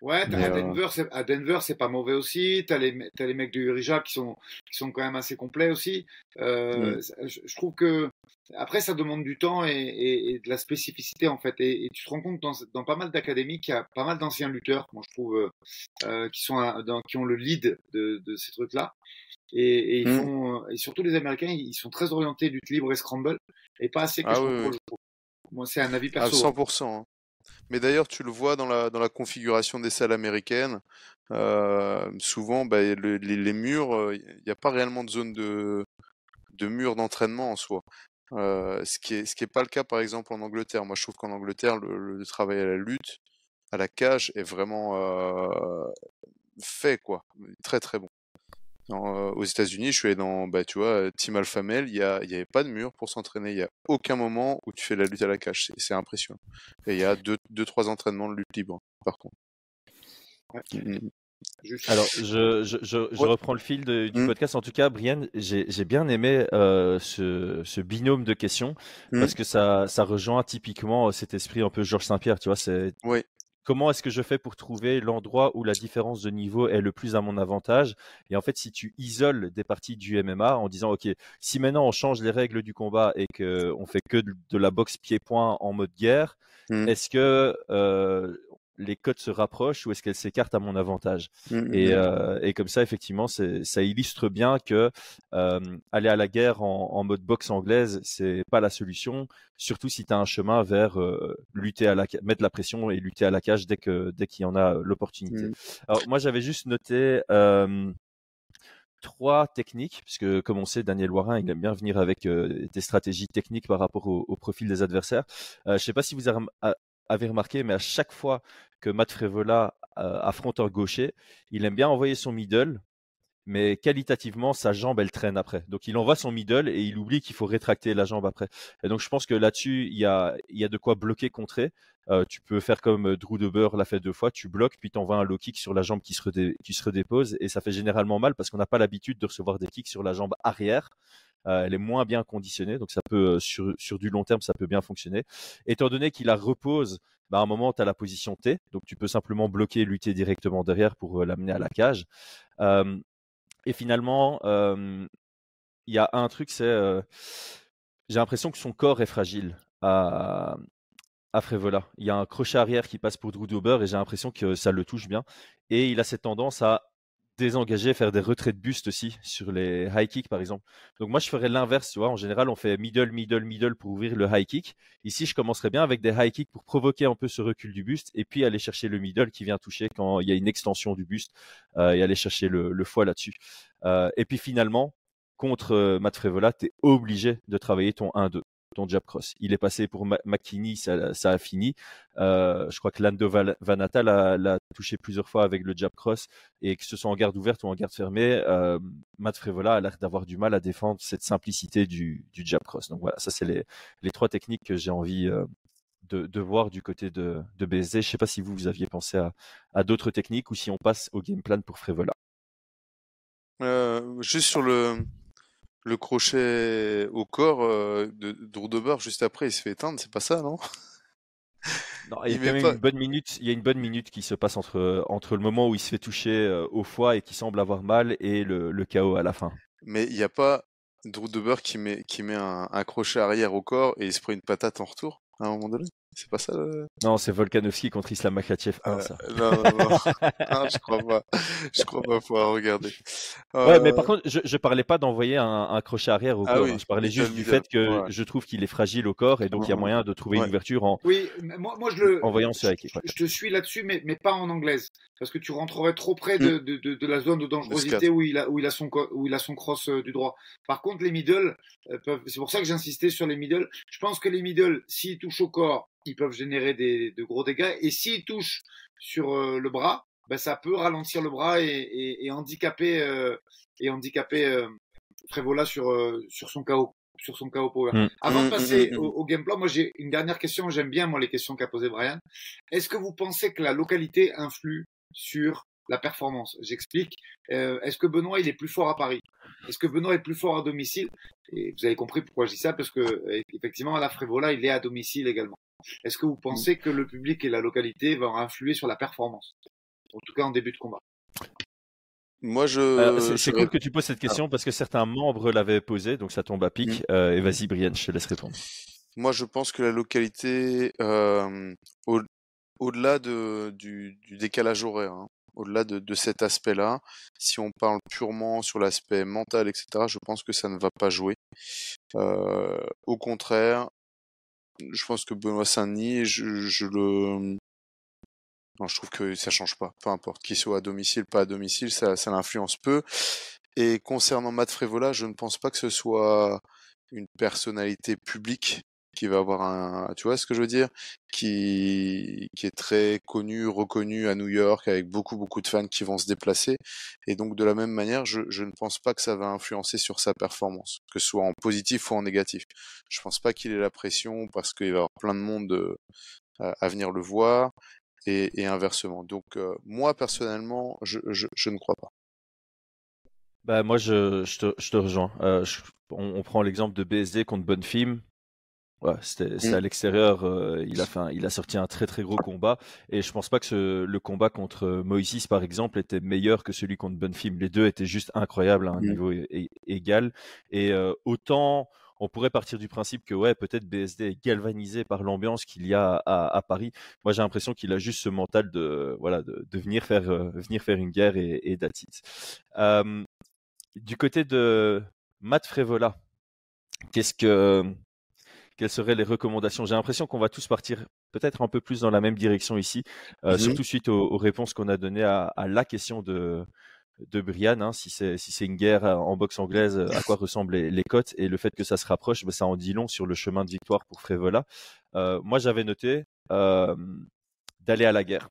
Ouais, Mais, à euh, Denver, c'est, à Denver, c'est pas mauvais aussi. T'as les, t'as les mecs de Urija qui sont, qui sont quand même assez complets aussi. Euh, je, je trouve que après, ça demande du temps et, et, et de la spécificité en fait. Et, et tu te rends compte dans, dans pas mal d'académies qu'il y a pas mal d'anciens lutteurs, moi je trouve, euh, euh, qui sont un- dans, qui ont le lead de, de ces trucs-là. Et, et ils Mm. font, euh, et surtout les Américains, ils sont très orientés lutte libre et scramble et pas assez que Ah je oui. Moi, c'est un avis À perso. hein. 100%. hein. Mais d'ailleurs, tu le vois dans la, dans la configuration des salles américaines. euh, souvent, bah, le- les, murs, il n'y a pas réellement de zone de, de mur d'entraînement en soi. Euh, ce qui est, ce qui est pas le cas, par exemple, en Angleterre. Moi, je trouve qu'en Angleterre, le, travail à la lutte, à la cage, est vraiment euh, fait, quoi. Très, très bon. Dans, euh, aux États-Unis, je suis allé dans, bah, tu vois, Team Alpha Male, il y a, il y avait pas de mur pour s'entraîner. Il y a aucun moment où tu fais la lutte à la cage. C'est, c'est impressionnant. Et il y a deux, deux, trois entraînements de lutte libre, par contre. Ouais. Mm. Juste- Alors, je, je, je, je Ouais. reprends le fil de- du Mm. podcast. En tout cas, Brian, j'ai j'ai bien aimé euh, ce, ce binôme de questions parce que ça, ça rejoint typiquement cet esprit un peu Georges Saint-Pierre. Tu vois, c'est Oui. Comment est-ce que je fais pour trouver l'endroit où la différence de niveau est le plus à mon avantage? Et en fait, si tu isoles des parties du MMA en disant, OK, si maintenant on change les règles du combat et qu'on fait que de, la boxe pied-point en mode guerre, Mm. est-ce que euh, les cotes se rapprochent ou est-ce qu'elles s'écartent à mon avantage Mmh, mmh, et, euh, et comme ça, effectivement, ça illustre bien que euh, aller à la guerre en, en mode boxe anglaise, c'est pas la solution, surtout si tu as un chemin vers euh, lutter à la mettre la pression et lutter à la cage dès que dès qu'il y en a l'opportunité. Mmh. Alors moi, j'avais juste noté trois techniques, puisque comme on sait, Daniel Warin, il aime bien venir avec euh, des stratégies techniques par rapport au, au profil des adversaires. Euh, je sais pas si vous avez remarqué, mais à chaque fois que Matt Frevola euh, affronte un gaucher, il aime bien envoyer son middle, mais qualitativement, sa jambe, elle traîne après. Donc, il envoie son middle et il oublie qu'il faut rétracter la jambe après. Et donc, je pense que là-dessus, il y a, y a de quoi bloquer, contrer. Euh, tu peux faire comme euh, Drew Dober l'a fait deux fois, tu bloques, puis tu envoies un low kick sur la jambe qui se, qui se redépose, et ça fait généralement mal parce qu'on n'a pas l'habitude de recevoir des kicks sur la jambe arrière. Euh, elle est moins bien conditionnée, donc ça peut, euh, sur, sur du long terme, ça peut bien fonctionner. Étant donné qu'il la repose, bah, à un moment, tu as la position T, donc tu peux simplement bloquer lutter directement derrière pour euh, l'amener à la cage. Et finalement, il y a un truc, c'est j'ai l'impression que son corps est fragile à, à Frévola. Il y a un crochet arrière qui passe pour Drew Dober et j'ai l'impression que ça le touche bien. Et il a cette tendance à désengager, faire des retraits de buste aussi sur les high kicks par exemple. Donc moi je ferais l'inverse, tu vois. En général, on fait middle, middle, middle pour ouvrir le high kick. Ici, je commencerais bien avec des high kicks pour provoquer un peu ce recul du buste et puis aller chercher le middle qui vient toucher quand il y a une extension du buste euh, et aller chercher le, le foie là-dessus. Euh, et puis finalement, contre euh, Matt Frevola, tu es obligé de travailler ton 1-2 ton jab cross. Il est passé pour McKinney, ça, a fini. Euh, je crois que Lando Vanata l'a touché plusieurs fois avec le jab cross et que ce soit en garde ouverte ou en garde fermée, euh, Matt Frevola a l'air d'avoir du mal à défendre cette simplicité du, jab cross. Donc voilà, ça c'est les, trois techniques que j'ai envie euh, de, voir du côté de, de BSD. Je sais pas si vous, vous aviez pensé à, d'autres techniques ou si on passe au game plan pour Frevola. Juste sur le, le crochet au corps euh, de Dober, juste après, il se fait éteindre, c'est pas ça, non? Non, [laughs] il y a quand même pas- une bonne minute. Il y a une bonne minute qui se passe entre entre le moment où il se fait toucher euh, au foie et qui semble avoir mal et le, le chaos à la fin. Mais il n'y a pas Drew qui met, qui met un, un crochet arrière au corps et il se prend une patate en retour à un moment donné? C'est pas ça le... Non, c'est Volkanovski contre Islam Makhachev 1, Euh, ça. Non, non, non. non, [laughs] je crois pas. Je crois pas pouvoir regarder. Ouais, mais Euh, par contre, je, je parlais pas d'envoyer un, un crochet arrière au Ah corps. oui, hein. Je parlais juste du fait que ouais. je trouve qu'il est fragile au corps et donc il y a moyen de trouver Ouais. une ouverture en, Oui, moi, moi je le. en voyant ce. Je, je te suis là-dessus, mais, mais pas en anglaise. Parce que tu rentrerais trop près de, de, de, de la zone de dangerosité où il, a, où, il a son, où il a son cross euh, du droit. Par contre, les middle, euh, peuvent. C'est pour ça que j'insistais sur les middle. Je pense que les middle, s'ils touchent au corps, ils peuvent générer des, de gros dégâts. Et s'ils touchent sur euh, le bras, ben, ça peut ralentir le bras et, et, et handicaper, euh, et handicaper euh, Frévola sur, euh, sur son KO. Sur son KO power. Mm. Avant de Mm, passer mm, mm, au, au game plan, moi j'ai une dernière question. J'aime bien moi les questions qu'a posées Brian. Est-ce que vous pensez que la localité influe sur la performance? J'explique. Euh, Est-ce que Benoît il est plus fort à Paris? Est-ce que Benoît est plus fort à domicile? Et vous avez compris pourquoi je dis ça parce que effectivement à la Frévola il est à domicile également. Est-ce que vous pensez que le public et la localité vont influer sur la performance? En tout cas en début de combat. Moi, je. Euh, c'est je cool que tu poses cette question parce que certains membres l'avaient posée, donc ça tombe à pic. Mm. Euh, et vas-y, Brian, je te laisse répondre. Moi, je pense que la localité, euh, au, au-delà de, du, du décalage horaire, hein, au-delà de, de cet aspect-là, si on parle purement sur l'aspect mental, etc., je pense que ça ne va pas jouer. Euh, au contraire, je pense que Benoît Saint-Denis, je, le... Non, je trouve que ça change pas. Peu importe qu'il soit à domicile, pas à domicile, ça, ça l'influence peu. Et concernant Matt Frévola, je ne pense pas que ce soit une personnalité publique qui va avoir un, tu vois ce que je veux dire, qui, qui est très connu, reconnu à New York avec beaucoup, beaucoup de fans qui vont se déplacer. Et donc, de la même manière, je, je ne pense pas que ça va influencer sur sa performance, que ce soit en positif ou en négatif. Je pense pas qu'il ait la pression parce qu'il va y avoir plein de monde euh, à, venir le voir et, inversement. Donc, euh, moi, personnellement, je, je, ne crois pas. Bah, moi, je, je, te, rejoins. Euh, on, prend l'exemple de BSD contre Bonfim. Ouais, c'était c'est Mm. à l'extérieur. euh, il a fait, un- il a sorti un très très gros combat et je pense pas que ce- le combat contre Moïse par exemple était meilleur que celui contre Bonfim. Les deux étaient juste incroyables à un Mm. niveau égal et euh, autant on pourrait partir du principe que ouais, peut-être BSD est galvanisé par l'ambiance qu'il y a à, Paris. Moi, j'ai l'impression qu'il a juste ce mental de voilà de, venir faire venir faire une guerre et, et du côté de Matt Frévola, qu'est-ce que quelles seraient les recommandations? J'ai l'impression qu'on va tous partir peut-être un peu plus dans la même direction ici, euh, mmh surtout suite aux, réponses qu'on a données à, la question de, de Brian, hein, si c'est si c'est une guerre en boxe anglaise, à quoi ressemblent les, les cotes et le fait que ça se rapproche, ben, ça en dit long sur le chemin de victoire pour Frévola. Euh, moi, j'avais noté euh, d'aller à la guerre.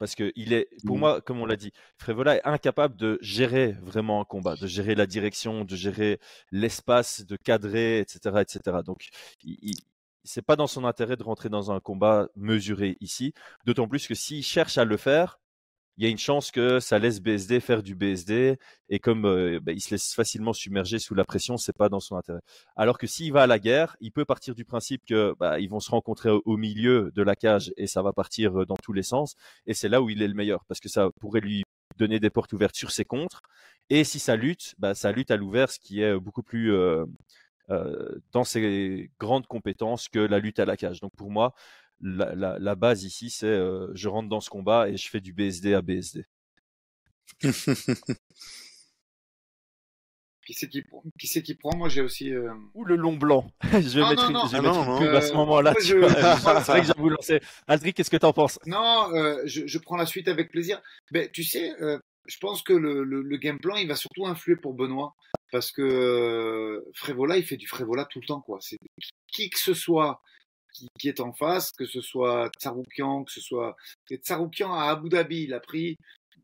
Parce que il est, pour mmh. moi, comme on l'a dit, Frévola est incapable de gérer vraiment un combat, de gérer la direction, de gérer l'espace, de cadrer, etc., etc. Donc, il, c'est pas dans son intérêt de rentrer dans un combat mesuré ici. D'autant plus que s'il cherche à le faire, il y a une chance que ça laisse BSD faire du BSD et comme euh, bah, il se laisse facilement submerger sous la pression, c'est pas dans son intérêt. Alors que s'il va à la guerre, il peut partir du principe que bah, ils vont se rencontrer au, milieu de la cage et ça va partir euh, dans tous les sens et c'est là où il est le meilleur parce que ça pourrait lui donner des portes ouvertes sur ses contres et si ça lutte, bah, ça lutte à l'ouvert, ce qui est beaucoup plus euh, dans ses grandes compétences que la lutte à la cage. Donc pour moi, la, base ici, c'est je rentre dans ce combat et je fais du BSD à BSD. [laughs] qui c'est qui, qui, qui prend? Moi, j'ai aussi. Ou le long blanc. [laughs] je vais mettre, une, je vais mettre à ce moment-là. [laughs] c'est vrai que j'ai voulu lancer. Aldric, qu'est-ce que tu en penses? Non, je, je, prends la suite avec plaisir. Mais tu sais, je pense que le, le, game plan, il va surtout influer pour Benoît. Parce que Frévola, il fait du Frévola tout le temps. quoi. C'est qui que ce soit qui, est en face, que ce soit Tsaroukian, que ce soit Tsaroukian à Abu Dhabi, il a pris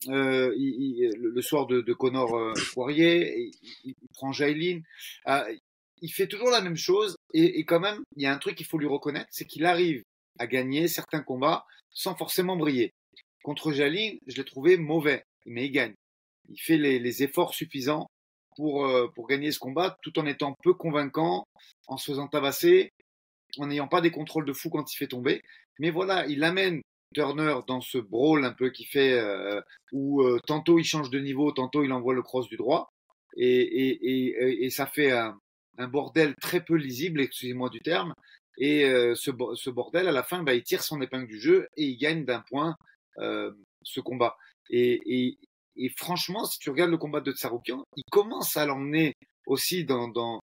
euh, le soir de, de Connor euh, Poirier, il, prend Jailin. Euh, il fait toujours la même chose et, et quand même, il y a un truc qu'il faut lui reconnaître, c'est qu'il arrive à gagner certains combats sans forcément briller. Contre Jailin, je l'ai trouvé mauvais, mais il gagne. Il fait les, les efforts suffisants pour, euh, pour gagner ce combat tout en étant peu convaincant, en se faisant tabasser en n'ayant pas des contrôles de fou quand il fait tomber. Mais voilà, il amène Turner dans ce brawl un peu qui fait euh, où euh, tantôt il change de niveau, tantôt il envoie le cross du droit. Et, ça fait un, bordel très peu lisible, excusez-moi du terme. Et euh, ce, bordel, à la fin, bah, il tire son épingle du jeu et il gagne d'un point ce combat. Et, franchement, si tu regardes le combat de Tsaroukian, il commence à l'emmener aussi dans,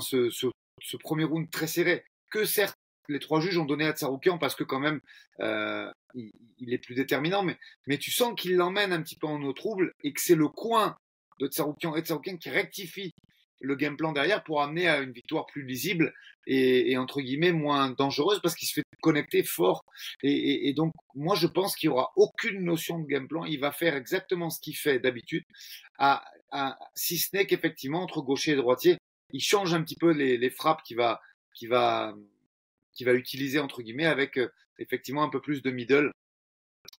ce, ce premier round très serré que certes les trois juges ont donné à Tsaroukian parce que quand même euh, il, est plus déterminant, mais, mais tu sens qu'il l'emmène un petit peu en eau trouble et que c'est le coin de Tsaroukian et Tsaroukian qui rectifie le game plan derrière pour amener à une victoire plus lisible et, entre guillemets moins dangereuse parce qu'il se fait connecter fort. Et, donc moi je pense qu'il y aura aucune notion de game plan. Il va faire exactement ce qu'il fait d'habitude à, si ce n'est qu'effectivement entre gaucher et droitier il change un petit peu les, les frappes qu'il va qui va, qui va utiliser entre guillemets avec euh, effectivement un peu plus de middle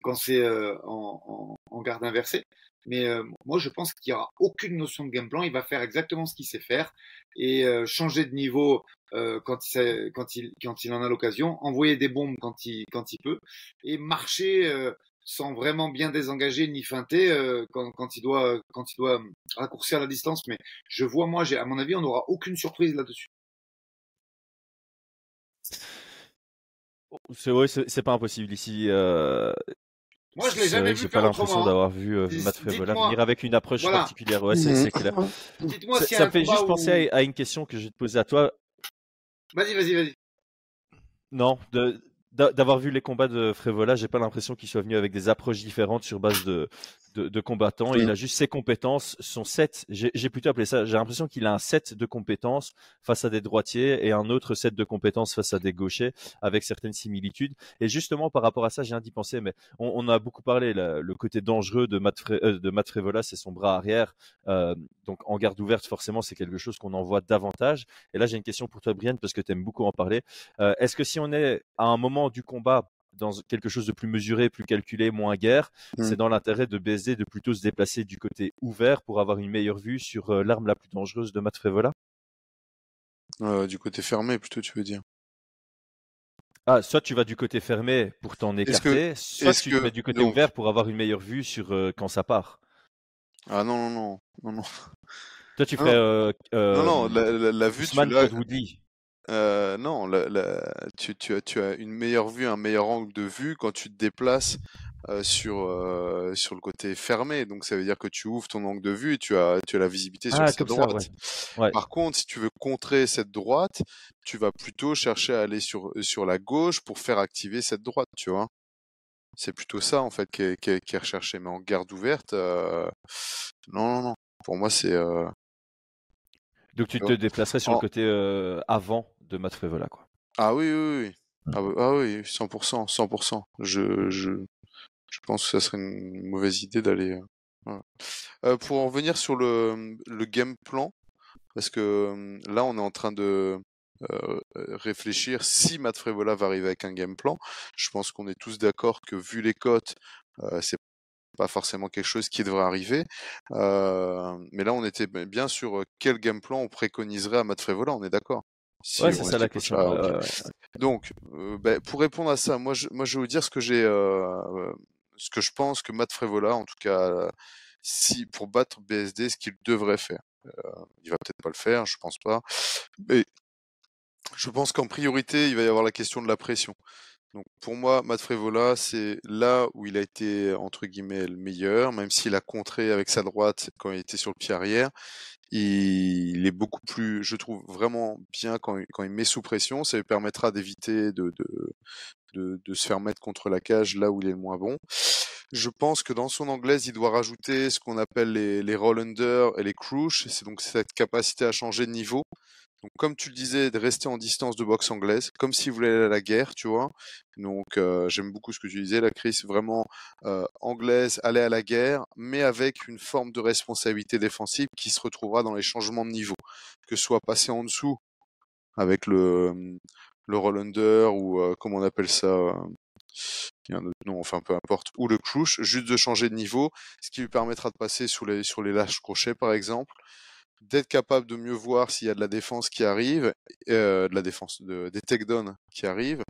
quand c'est euh, en, en, en, garde inversée. Mais euh, moi, je pense qu'il n'y aura aucune notion de game plan. Il va faire exactement ce qu'il sait faire et changer de niveau quand, il, quand, il, quand il en a l'occasion, envoyer des bombes quand il, quand il peut et marcher sans vraiment bien désengager ni feinter quand, quand, il doit, quand il doit raccourcir la distance. Mais je vois, moi, à mon avis, on n'aura aucune surprise là-dessus. C'est c'est pas impossible ici. Euh... Moi, je l'ai jamais vu. J'ai pas l'impression d'avoir vu euh, Matt Frévola venir avec une approche particulière. Ouais, c'est clair. Dites-moi si ça me fait juste penser à, une question que je vais te poser à toi. Vas-y, vas-y, vas-y. Non, de, d'avoir vu les combats de Frévola, j'ai pas l'impression qu'il soit venu avec des approches différentes sur base de, de, combattants. Il a juste ses compétences, son set. J'ai plutôt appelé ça. J'ai l'impression qu'il a un set de compétences face à des droitiers et un autre set de compétences face à des gauchers avec certaines similitudes. Et justement par rapport à ça, j'ai un d'y penser. Mais on, a beaucoup parlé le côté dangereux de Matt, euh, de Matt Frévola, c'est son bras arrière. Euh, donc en garde ouverte, forcément, c'est quelque chose qu'on en voit davantage. Et là, j'ai une question pour toi, Brian, parce que tu aimes beaucoup en parler. Euh, est-ce que si on est à un moment du combat dans quelque chose de plus mesuré, plus calculé, moins guerre, mmh. c'est dans l'intérêt de BSD de plutôt se déplacer du côté ouvert pour avoir une meilleure vue sur euh, l'arme la plus dangereuse de Matt Frévola euh, Du côté fermé, plutôt, tu veux dire? Ah, soit tu vas du côté fermé pour t'en écarter, soit tu te mets du côté ouvert pour avoir une meilleure vue sur quand ça part. Ah non, non, non, non, non. Toi, tu ferais. euh, Non, non, euh, la, la- la vue, tu Ousmane l'as. Euh, non, la- la- tu, tu as, tu as une meilleure vue, un meilleur angle de vue quand tu te déplaces euh, sur, euh, sur le côté fermé. Donc ça veut dire que tu ouvres ton angle de vue et tu as, tu as la visibilité sur Ah, sa comme ça, ouais. droite. Ouais. Par contre, si tu veux contrer cette droite, tu vas plutôt chercher à aller sur, sur la gauche pour faire activer cette droite, tu vois? C'est plutôt ça en fait qui est, qui est- qui est recherché. Mais en garde ouverte, euh, non, non, non. Pour moi, c'est euh, Donc tu te vois. déplacerais sur le côté euh, avant de Matt Frevola, quoi. Ah oui, oui, oui. Ah, bah- ah oui, 100%, 100%. Je, je, je pense que ça serait une mauvaise idée d'aller. euh, voilà. Euh, pour en revenir sur le, le game plan, parce que là, on est en train de euh, réfléchir si Matt Frevola va arriver avec un game plan. Je pense qu'on est tous d'accord que vu les cotes, euh, c'est pas forcément quelque chose qui devrait arriver. Euh, mais là, on était bien sur euh, quel game plan on préconiserait à Matt Frevola, on est d'accord? Si Ouais, c'est ça la question. Ouais. Donc, euh, ben, pour répondre à ça, moi je, moi, je vais vous dire ce que j'ai, euh, ce que je pense que Matt Frevola, en tout cas, si pour battre BSD, ce qu'il devrait faire. Il va peut-être pas le faire, je pense pas. Mais je pense qu'en priorité, il va y avoir la question de la pression. Donc pour moi, Matt Frevola, c'est là où il a été entre guillemets le meilleur, même s'il a contré avec sa droite quand il était sur le pied arrière. Il est beaucoup plus, je trouve vraiment bien quand il, quand il met sous pression. Ça lui permettra d'éviter de, de, de, de se faire mettre contre la cage là où il est le moins bon. Je pense que dans son anglaise, il doit rajouter ce qu'on appelle les, les roll under et les crouch. C'est donc cette capacité à changer de niveau. Donc, comme tu le disais, de rester en distance de boxe anglaise, comme s'il voulait aller à la guerre, tu vois. Donc, euh, j'aime beaucoup ce que tu disais, la crise vraiment euh, anglaise, aller à la guerre, mais avec une forme de responsabilité défensive qui se retrouvera dans les changements de niveau, que ce soit passer en dessous avec le le roll under ou euh, comment on appelle ça. euh, il y a un enfin peu importe, ou le crouch, juste de changer de niveau, ce qui lui permettra de passer les, sur les lâches crochets par exemple, d'être capable de mieux voir s'il y a de la défense qui arrive, euh, de la défense, de, des takedowns qui arrivent,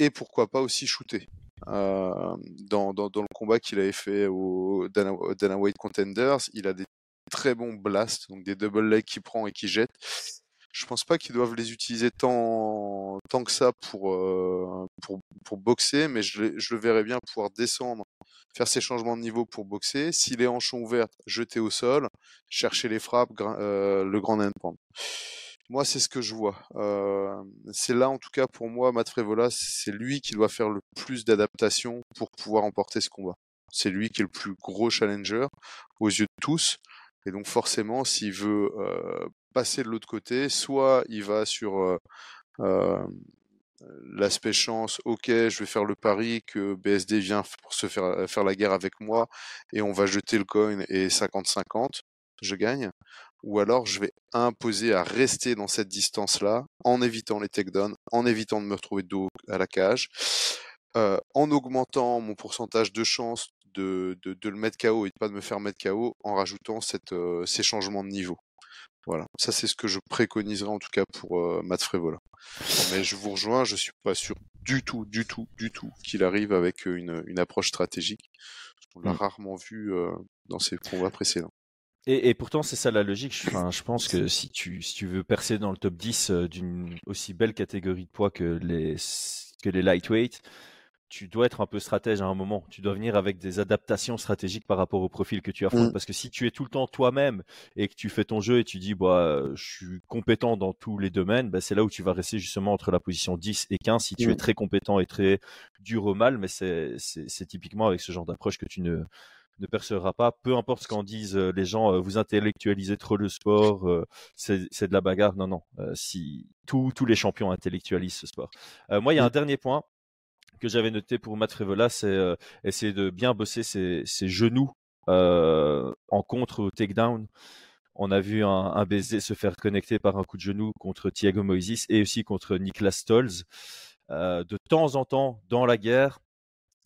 et pourquoi pas aussi shooter. Euh, dans, dans, dans le combat qu'il avait fait au Dana, Dana White Contenders, il a des très bons blasts, donc des double legs qu'il prend et qui jette. Je pense pas qu'ils doivent les utiliser tant, tant que ça pour, euh, pour, pour boxer, mais je, je le verrais bien pouvoir descendre, faire ses changements de niveau pour boxer. Si les hanches sont ouvertes, jeter au sol, chercher les frappes, euh, le grand handpoint. Moi, c'est ce que je vois. Euh, c'est là, en tout cas, pour moi, Matt Frevola, c'est lui qui doit faire le plus d'adaptation pour pouvoir emporter ce combat. C'est lui qui est le plus gros challenger aux yeux de tous. Et donc, forcément, s'il veut euh, passer de l'autre côté, soit il va sur euh, euh, l'aspect chance, ok, je vais faire le pari que BSD vient pour se faire, faire la guerre avec moi et on va jeter le coin et 50-50, je gagne. Ou alors je vais imposer à rester dans cette distance-là en évitant les takedowns, en évitant de me retrouver dos à la cage, euh, en augmentant mon pourcentage de chance de, de, le mettre KO et de pas me faire mettre KO en rajoutant cette, euh, ces changements de niveau. Voilà, ça c'est ce que je préconiserais en tout cas pour euh, Matt Frevola. Mais je vous rejoins, je suis pas sûr du tout, du tout, du tout qu'il arrive avec une, une approche stratégique. On l'a Mm. rarement vu euh, dans ses combats précédents. Et, et pourtant, c'est ça la logique. Je, enfin, je pense que si tu, si tu veux percer dans le top 10 euh, d'une aussi belle catégorie de poids que les, que les lightweight, tu dois être un peu stratège à un moment. Tu dois venir avec des adaptations stratégiques par rapport au profil que tu affrontes. Mm. Parce que si tu es tout le temps toi-même et que tu fais ton jeu et tu dis, bah, je suis compétent dans tous les domaines, bah, c'est là où tu vas rester justement entre la position 10 et 15 si tu Mm. es très compétent et très dur au mal. Mais c'est typiquement avec ce genre d'approche que tu ne, ne percera pas, peu importe ce qu'en disent euh, les gens, euh, vous intellectualisez trop le sport, euh, c'est de la bagarre. Non, non, si tous tous les champions intellectualisent ce sport. Euh, moi, il y a un dernier point que j'avais noté pour Matt Frevola, c'est euh, essayer de bien bosser ses, genoux euh, en contre au takedown. On a vu un, un se faire connecter par un coup de genou contre Thiago Moises et aussi contre Niklas Stolz. Euh, de temps en temps, dans la guerre,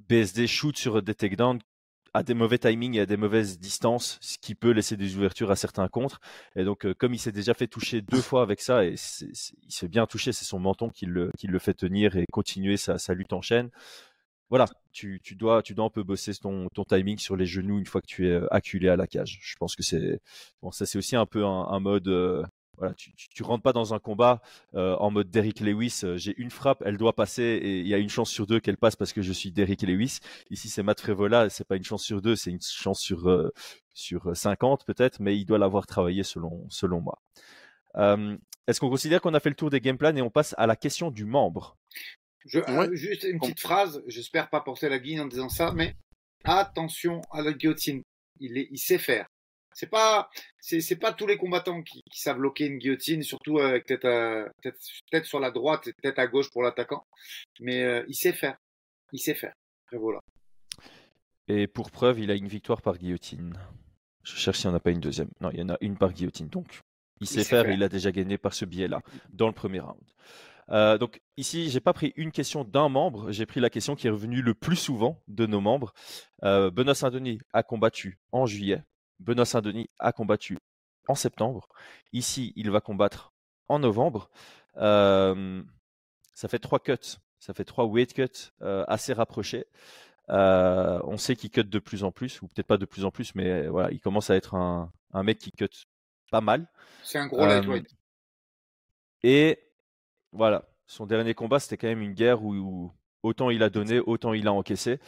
BSD shoot sur des takedowns à des mauvais timings et à des mauvaises distances, ce qui peut laisser des ouvertures à certains contres. Et donc, euh, comme il s'est déjà fait toucher deux fois avec ça, et il se fait bien toucher, c'est son menton qui le, qui le fait tenir et continuer sa, lutte en chaîne. voilà, tu, tu, dois, tu dois un peu bosser ton, ton timing sur les genoux une fois que tu es acculé à la cage. Je pense que c'est bon, ça c'est aussi un peu un, mode. Voilà, tu, tu, rentres pas dans un combat en mode Derrick Lewis. J'ai une frappe, elle doit passer et il y a une chance sur deux qu'elle passe parce que je suis Derrick Lewis. Ici c'est Matt Frevola, c'est pas une chance sur deux, c'est une chance sur sur 50 peut-être, mais il doit l'avoir travaillé selon selon moi. Est-ce qu'on considère qu'on a fait le tour des game plans et on passe à la question du membre? Je, euh, juste une petite phrase, j'espère pas porter la guine en disant ça, mais attention à la guillotine. Il, est, il sait faire. C'est pas, c'est, pas tous les combattants qui, savent bloquer une guillotine, surtout avec tête, tête, sur la droite et tête à gauche pour l'attaquant. Mais euh, il sait faire. Il sait faire. Et voilà. Et pour preuve, il a une victoire par guillotine. Je cherche s'il n'y en a pas une deuxième. Non, il y en a une par guillotine. Donc, il, sait, faire, et il a déjà gagné par ce biais-là, dans le premier round. Euh, donc ici, j'ai pas pris une question d'un membre, j'ai pris la question qui est revenue le plus souvent de nos membres. Euh, Benoît Saint-Denis a combattu en juillet. Benoît Saint-Denis a combattu en septembre. Ici, il va combattre en novembre. Euh, ça fait trois cuts, ça fait trois weight cuts assez rapprochés. on sait qu'il cut de plus en plus, ou peut-être pas de plus en plus, mais voilà, il commence à être un, un mec qui cut pas mal. C'est un gros lightweight. Et voilà, son dernier combat, c'était quand même une guerre où, autant il a donné, autant il a encaissé.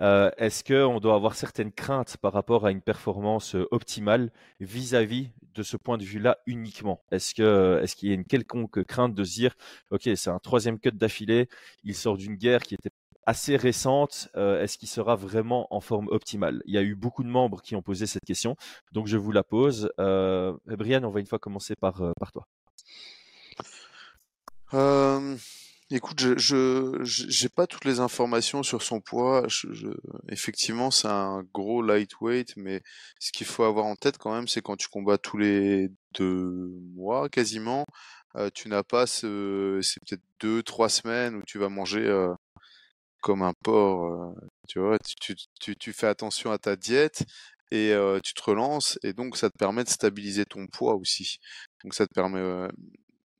Euh, est-ce qu'on doit avoir certaines craintes par rapport à une performance euh, optimale vis-à-vis de ce point de vue-là uniquement? Est-ce que est-ce qu'il y a une quelconque crainte de se dire, ok, c'est un troisième cut d'affilée, il sort d'une guerre qui était assez récente, euh, est-ce qu'il sera vraiment en forme optimale? Il y a eu beaucoup de membres qui ont posé cette question, donc je vous la pose. Brian, on va une fois commencer par, par toi. Euh, écoute, je j'ai pas toutes les informations sur son poids. Effectivement, c'est un gros lightweight, mais ce qu'il faut avoir en tête quand même, c'est quand tu combats tous les deux mois quasiment, euh, tu n'as pas ce, c'est peut-être deux, trois semaines où tu vas manger euh, comme un porc. tu vois, tu, tu, tu fais attention à ta diète et tu te relances et donc ça te permet de stabiliser ton poids aussi. Donc ça te permet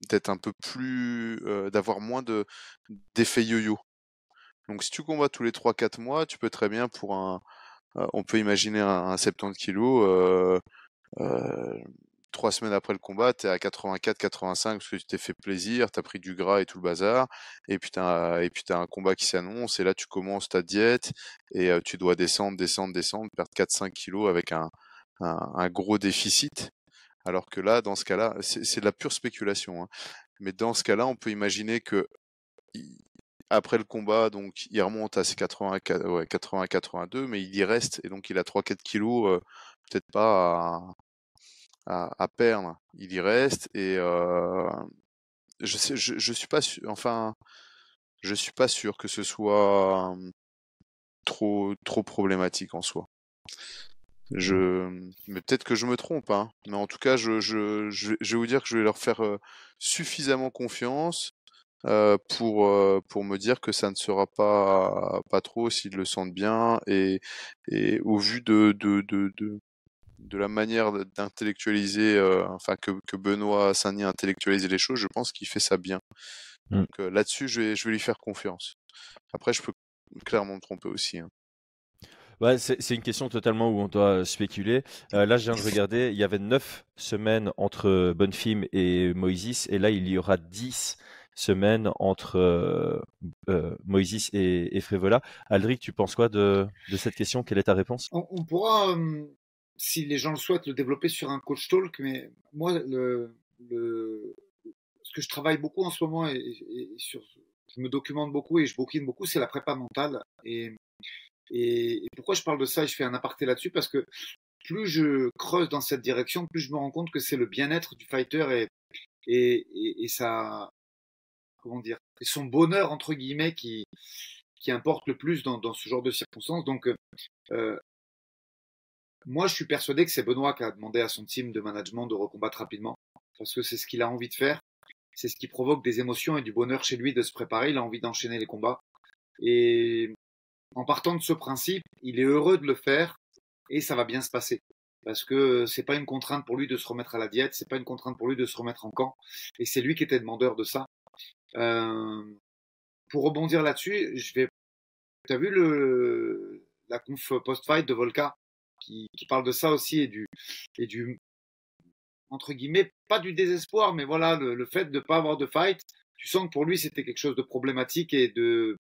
d'être un peu plus, d'avoir moins de d'effets yo-yo. Donc si tu combats tous les 3-4 mois, tu peux très bien pour un, on peut imaginer un, 70 kg, trois semaines après le combat, tu es à 84-85 parce que tu t'es fait plaisir, tu as pris du gras et tout le bazar, et puis tu as, et puis un combat qui s'annonce, et là tu commences ta diète, et tu dois descendre, descendre, descendre, perdre 4-5 kilos avec un, gros déficit. Alors que là, dans ce cas-là, c'est de la pure spéculation. Hein. Mais dans ce cas-là, on peut imaginer que après le combat, donc il remonte à ses 80-82, mais il y reste et donc il a 3-4 kilos, euh, peut-être pas à, perdre. Il y reste et euh, je, sais, je, suis pas sûr, enfin, je suis pas sûr que ce soit trop trop problématique en soi. Je, mais peut-être que je me trompe, hein. Mais en tout cas, je, je, je, vais vous dire que je vais leur faire suffisamment confiance pour pour me dire que ça ne sera pas pas trop s'ils le sentent bien et et au vu de de de de, de la manière d'intellectualiser, enfin que que Benoît Saint-Denis a intellectualisé les choses, je pense qu'il fait ça bien. Mmh. Donc là-dessus, je vais je vais lui faire confiance. Après, je peux clairement me tromper aussi. Hein c'est une question totalement où on doit spéculer. Euh, là, je viens de regarder, il y avait 9 semaines entre Bonfim et Moïsis, et là, il y aura 10 semaines entre euh, euh, Moïsis et, et, Frévola. Aldric, tu penses quoi de, cette question? Quelle est ta réponse? On, pourra, si les gens le souhaitent, le développer sur un coach talk, mais moi, le, ce que je travaille beaucoup en ce moment et, sur, je me documente beaucoup et je bouquine beaucoup, c'est la prépa mentale. Et et, pourquoi je parle de ça et je fais un aparté là-dessus? Parce que plus je creuse dans cette direction, plus je me rends compte que c'est le bien-être du fighter et, et, et, ça, comment dire, et son bonheur entre guillemets qui, qui importe le plus dans, dans ce genre de circonstances. Donc, euh, moi, je suis persuadé que c'est Benoît qui a demandé à son team de management de recombattre rapidement, parce que c'est ce qu'il a envie de faire, c'est ce qui provoque des émotions et du bonheur chez lui de se préparer. Il a envie d'enchaîner les combats. Et en partant de ce principe, il est heureux de le faire et ça va bien se passer. Parce que c'est pas une contrainte pour lui de se remettre à la diète, c'est pas une contrainte pour lui de se remettre en camp. Et c'est lui qui était demandeur de ça. Euh, pour rebondir là-dessus, je vais as vu le, la conf post-fight de Volka qui, qui, parle de ça aussi et du, et du, entre guillemets, pas du désespoir, mais voilà, le, le fait de pas avoir de fight. Tu sens que pour lui, c'était quelque chose de problématique et de,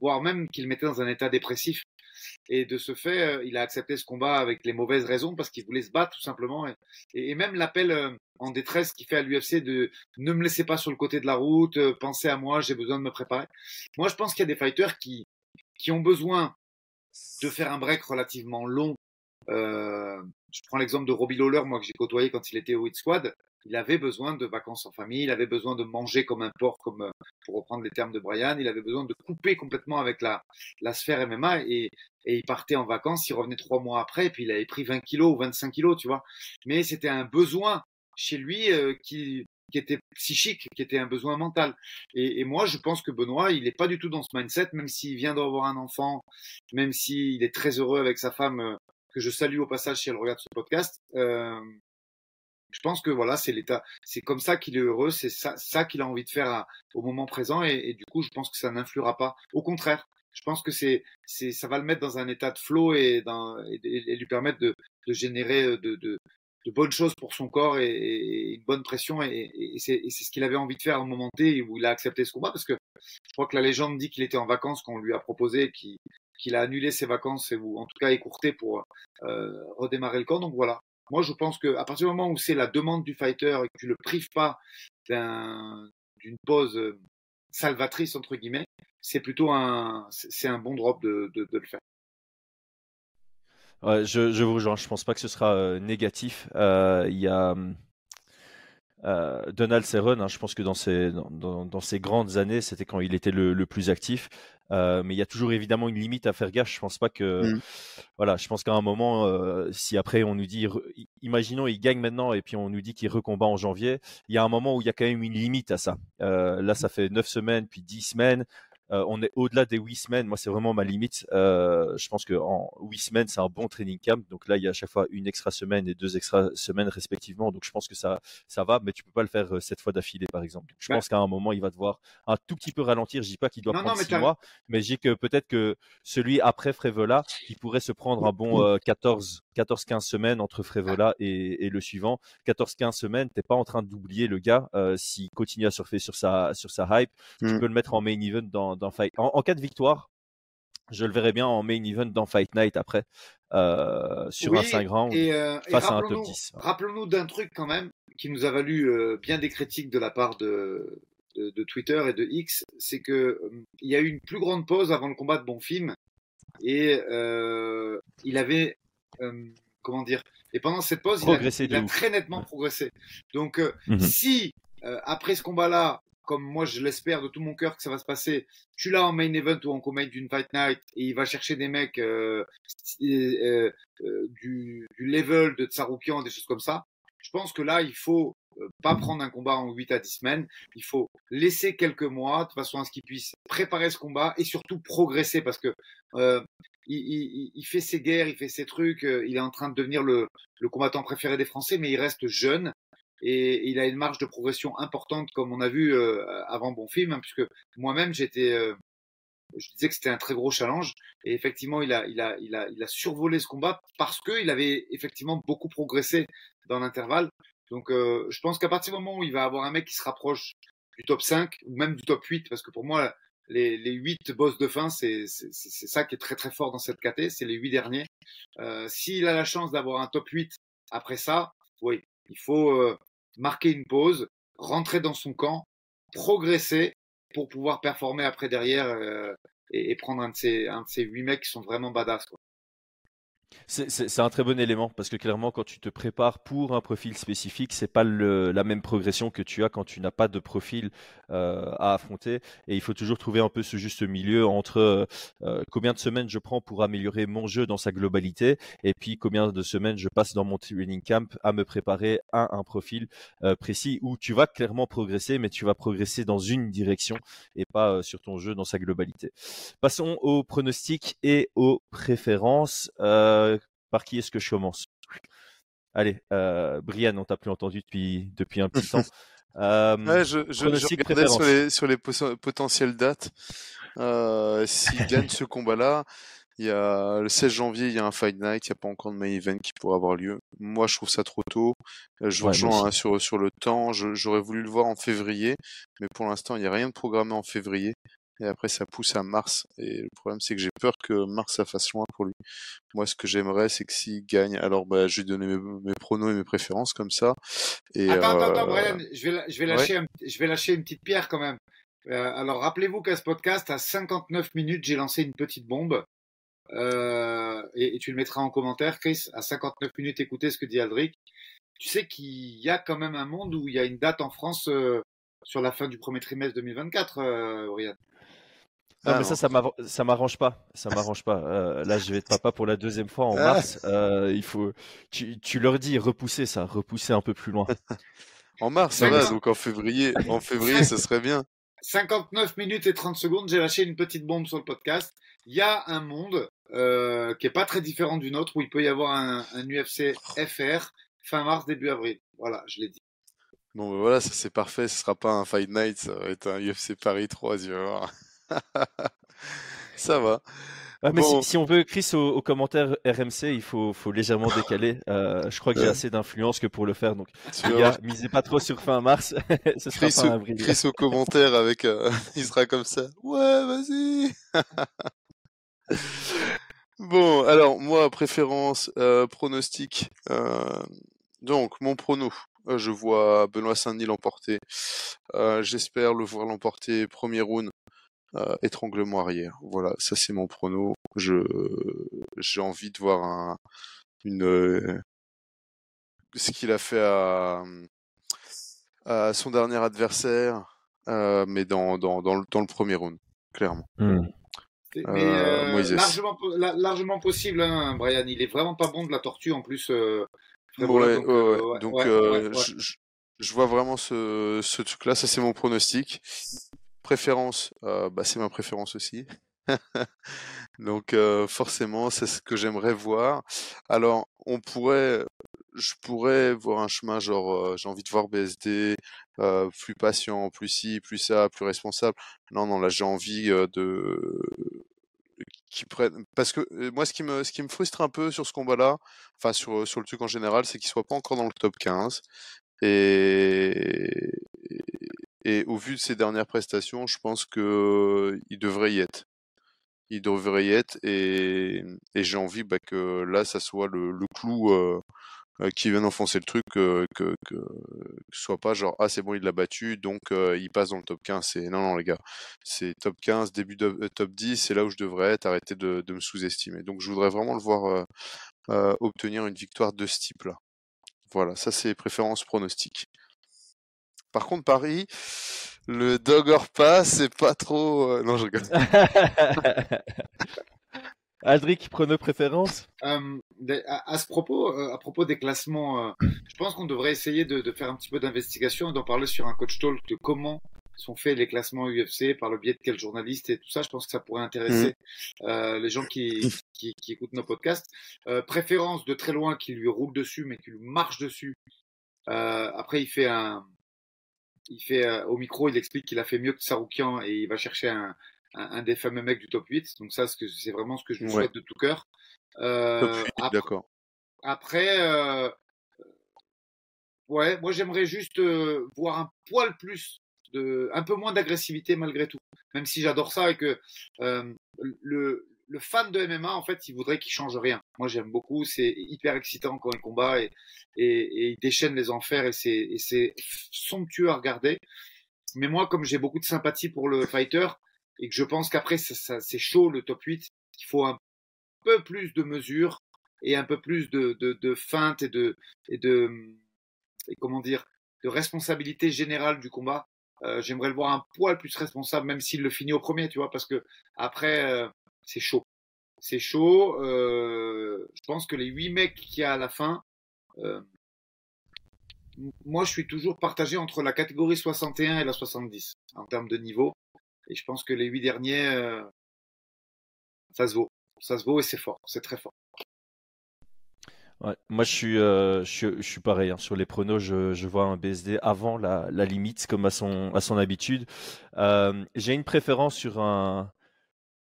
voire même qu'il mettait dans un état dépressif. Et de ce fait, euh, il a accepté ce combat avec les mauvaises raisons parce qu'il voulait se battre tout simplement. Et, même l'appel euh, en détresse qui fait à l'UFC de ne me laissez pas sur le côté de la route, euh, pensez à moi, j'ai besoin de me préparer. Moi, je pense qu'il y a des fighters qui, qui ont besoin de faire un break relativement long. Euh, je prends l'exemple de Robbie Lawler, moi que j'ai côtoyé quand il était au Hit Squad. Il avait besoin de vacances en famille, il avait besoin de manger comme un porc, comme euh, pour reprendre les termes de Brian. Il avait besoin de couper complètement avec la, la sphère MMA et, et il partait en vacances. Il revenait trois mois après et puis il avait pris 20 kilos ou 25 kilos, tu vois. Mais c'était un besoin chez lui euh, qui qui était psychique, qui était un besoin mental. Et, et moi, je pense que Benoît, il n'est pas du tout dans ce mindset, même s'il vient d'avoir un enfant, même s'il est très heureux avec sa femme, euh, que je salue au passage si elle regarde ce podcast. Euh, je pense que voilà, c'est l'état, c'est comme ça qu'il est heureux, c'est ça, ça qu'il a envie de faire à, au moment présent, et, et, du coup, je pense que ça n'influera pas. Au contraire, je pense que c'est, c'est, ça va le mettre dans un état de flow et, dans, et, et lui permettre de, de générer de, de, de, bonnes choses pour son corps et, une bonne pression, et, c'est, c'est ce qu'il avait envie de faire un moment T où il a accepté ce combat, parce que je crois que la légende dit qu'il était en vacances quand on lui a proposé, qu'il, qu'il a annulé ses vacances ou en tout cas écourté pour euh, redémarrer le camp. Donc voilà, moi, je pense que à partir du moment où c'est la demande du fighter et que tu le prives pas d'une pause euh, salvatrice entre guillemets, c'est plutôt un, un bon drop de, le faire. Je, je vous rejoins. Je pense pas que ce sera euh, négatif. Euh, il y a euh, Donald Cerrone, hein, je pense que dans ses, dans, dans ses grandes années, c'était quand il était le, le plus actif. Euh, mais il y a toujours évidemment une limite à faire gaffe. Je pense pas que, mmh. voilà, je pense qu'à un moment, euh, si après on nous dit, imaginons il gagne maintenant et puis on nous dit qu'il recombat en janvier, il y a un moment où il y a quand même une limite à ça. Là, ça fait neuf semaines puis dix semaines. Euh, on est au-delà des huit semaines. Moi, c'est vraiment ma limite. Euh, je pense que en huit semaines, c'est un bon training camp. Donc là, il y a à chaque fois une extra semaine et deux extra semaines respectivement. Donc je pense que ça, ça va, mais tu peux pas le faire sept fois d'affilée, par exemple. Je pense qu'à un moment, il va devoir un tout petit peu ralentir. Je dis pas qu'il doit non, prendre non, six mois, mais je dis que peut-être que celui après Frévola, il pourrait se prendre un bon euh, 14, 14-15 semaines entre Frévola et, et le suivant. 14-15 semaines, t'es pas en train d'oublier le gars. Euh, S'il continue à surfer sur sa, sur sa hype, mm. tu peux le mettre en main event dans, dans fight. En, en, cas de victoire, je le verrai bien en main event dans Fight Night après, euh, sur oui, un 5 rounds et, euh, face à un top 10. Rappelons-nous d'un truc quand même qui nous a valu euh, bien des critiques de la part de, de, de Twitter et de X, c'est que euh, il y a eu une plus grande pause avant le combat de Bonfim et il avait comment dire et pendant cette pause il a, il a très nettement progressé. Donc mm -hmm. si après ce combat-là comme moi je l'espère de tout mon cœur que ça va se passer, tu l'as en main event ou en co d'une fight night et il va chercher des mecs euh, euh, euh, du, du, level de Tsaroukian, des choses comme ça. Je pense que là, il faut pas prendre un combat en 8 à 10 semaines. Il faut laisser quelques mois de façon à ce qu'il puisse préparer ce combat et surtout progresser parce que euh, il, il, il, fait ses guerres, il fait ses trucs, il est en train de devenir le, le combattant préféré des Français, mais il reste jeune et il a une marge de progression importante comme on a vu euh, avant bon film hein, puisque moi-même j'étais euh, je disais que c'était un très gros challenge et effectivement il a il a il a il a survolé ce combat parce que il avait effectivement beaucoup progressé dans l'intervalle donc euh, je pense qu'à partir du moment où il va avoir un mec qui se rapproche du top 5 ou même du top 8 parce que pour moi les, les 8 boss de fin, c'est ça qui est très très fort dans cette KT, c'est les 8 derniers. Euh, S'il a la chance d'avoir un top 8 après ça, oui, il faut euh, marquer une pause, rentrer dans son camp, progresser pour pouvoir performer après derrière euh, et, prendre un de ces huit mecs qui sont vraiment badass. C'est un très bon élément parce que clairement, quand tu te prépares pour un profil spécifique, c'est pas le, la même progression que tu as quand tu n'as pas de profil euh, à affronter. Et il faut toujours trouver un peu ce juste milieu entre euh, combien de semaines je prends pour améliorer mon jeu dans sa globalité et puis combien de semaines je passe dans mon training camp à me préparer à un profil euh, précis où tu vas clairement progresser, mais tu vas progresser dans une direction et pas euh, sur ton jeu dans sa globalité. Passons aux pronostics et aux préférences. Euh, par qui est-ce que je commence Allez, euh, Brian, on t'a plus entendu depuis, depuis un petit temps. [laughs] Euh, ouais, je, je, je regardais sur les, sur les potentielles dates. Euh, S'il [laughs] gagne ce combat-là, il y a le 16 janvier, il y a un Fight Night, il n'y a pas encore de main event qui pourrait avoir lieu. Moi, je trouve ça trop tôt. Euh, je Ouais, rejoins hein, sur, sur le temps. J'aurais voulu le voir en février, mais pour l'instant, il n'y a rien de programmé en février. Et après, ça pousse à mars. Et le problème, c'est que j'ai peur que mars, ça fasse loin pour lui. Moi, ce que j'aimerais, c'est que s'il gagne, alors bah, je vais donner mes, mes pronos et mes préférences comme ça. Et, Attends, attends, attends, euh, Brian, je vais, je vais, lâcher, un- je vais lâcher une petite pierre quand même. Euh, alors, rappelez-vous qu'à ce podcast, à 59 minutes, j'ai lancé une petite bombe. Euh, et, et tu le mettras en commentaire, Chris. À 59 minutes, écoutez ce que dit Aldric. Tu sais qu'il y a quand même un monde où il y a une date en France euh, sur la fin du premier trimestre 2024, euh, Brian. Non, Ah mais non. ça, ça m'arr- ça m'arrange pas. Ça m'arrange pas. Euh, là, je vais être papa pour la deuxième fois en Ah. mars. Euh, il faut. Tu, tu leur dis repousser ça, repousser un peu plus loin. [laughs] En mars, ça va, donc en février, en février, ça serait bien. 59 minutes et 30 secondes, j'ai lâché une petite bombe sur le podcast. Il y a un monde euh, qui est pas très différent du nôtre où il peut y avoir un, un UFC FR fin mars, début avril. Voilà, je l'ai dit. Bon, ben voilà, ça c'est parfait. Ce sera pas un Fight Night, ça va être un UFC Paris 3, tu vas voir. [laughs] ça va. Ah, mais Bon. si, si on veut, Chris, au, au commentaire RMC, il faut, faut légèrement décaler. Euh, je crois que j'ai Ouais. assez d'influence que pour le faire. Donc, Tu les gars, misez pas trop sur fin mars. [laughs] Ce sera Chris, fin au, avril. Chris au commentaire avec, euh, [laughs] il sera comme ça. Ouais, vas-y. bon, alors moi, préférence, euh, pronostic. Donc, mon prono. Je vois Benoît Saint-Denis l'emporter. J'espère le voir l'emporter premier round. Euh, étranglement arrière. Voilà, ça c'est mon prono. Je j'ai envie de voir un une euh, ce qu'il a fait à, à son dernier adversaire, euh, mais dans dans dans le, dans le premier round, clairement. Hmm. Euh, Mais euh, Moïse. largement, la- largement possible, hein, Brian. Il est vraiment pas bon de la tortue en plus. Donc, je vois vraiment ce ce truc-là. Ça c'est mon pronostic. Euh, bah c'est ma préférence aussi. [laughs] Donc euh, forcément, c'est ce que j'aimerais voir. Alors, on pourrait, je pourrais voir un chemin genre, euh, j'ai envie de voir BSD, plus patient, plus ci, plus ça, plus responsable. Non, non, là j'ai envie de prennent parce que moi ce qui me ce qui me frustre un peu sur ce combat-là, enfin sur sur le truc en général, c'est qu'il soit pas encore dans le top 15 et et au vu de ses dernières prestations, je pense que il devrait y être. Il devrait y être et, j'ai envie bah, que là, ça soit le, clou euh, euh, qui vienne enfoncer le truc, euh, que, que, que ce soit pas genre ah c'est bon il l'a battu donc il passe dans le top 15. C'est non non les gars, c'est top 15, début de top 10, c'est là où je devrais être. Arrêtez de, de me sous-estimer. Donc je voudrais vraiment le voir obtenir une victoire de ce type-là. Voilà, ça c'est préférence pronostique. Par contre, Paris, le dog or pas, c'est pas trop. euh, Non, je rigole. [laughs] Aldric, prono préférence? Euh, des- à, à ce propos, euh, à propos des classements, euh, je pense qu'on devrait essayer de, de faire un petit peu d'investigation et d'en parler sur un coach talk de comment sont faits les classements UFC, par le biais de quel journaliste et tout ça. Je pense que ça pourrait intéresser euh, les gens qui, qui, qui écoutent nos podcasts. Euh, préférence de très loin qui lui roule dessus, mais qui lui marche dessus. Euh, après, il fait un, il fait euh, au micro, il explique qu'il a fait mieux que Saroukian et il va chercher un, un, un des fameux mecs du top 8. Donc ça, c'est vraiment ce que je lui Ouais. souhaite de tout cœur. Euh, D'accord. après, euh, ouais, moi j'aimerais juste euh, voir un poil plus de, un peu moins d'agressivité malgré tout. Même si j'adore ça et que euh, le, le fan de MMA, en fait, il voudrait qu'il change rien. Moi j'aime beaucoup, c'est hyper excitant quand il combat et, et, et il déchaîne les enfers et c'est, somptueux à regarder. Mais moi, comme j'ai beaucoup de sympathie pour le fighter et que je pense qu'après ça, ça- c'est chaud le top 8, il faut un peu plus de mesures et un peu plus de, de, de feinte et de, et de, et comment dire, de responsabilité générale du combat. Euh, J'aimerais le voir un poil plus responsable, même s'il le finit au premier, tu vois, parce que après, euh, c'est chaud. C'est chaud. Euh, je pense que les huit mecs qu'il y a à la fin, euh, moi, je suis toujours partagé entre la catégorie 61 et la 70 en termes de niveau. Et je pense que les huit derniers, euh, ça se vaut. Ça se vaut et c'est fort. C'est très fort. Moi, je suis, je pareil. hein. Sur les pronos, je, je vois un BSD avant la, la limite, comme à son, à son habitude. J'ai une préférence sur un,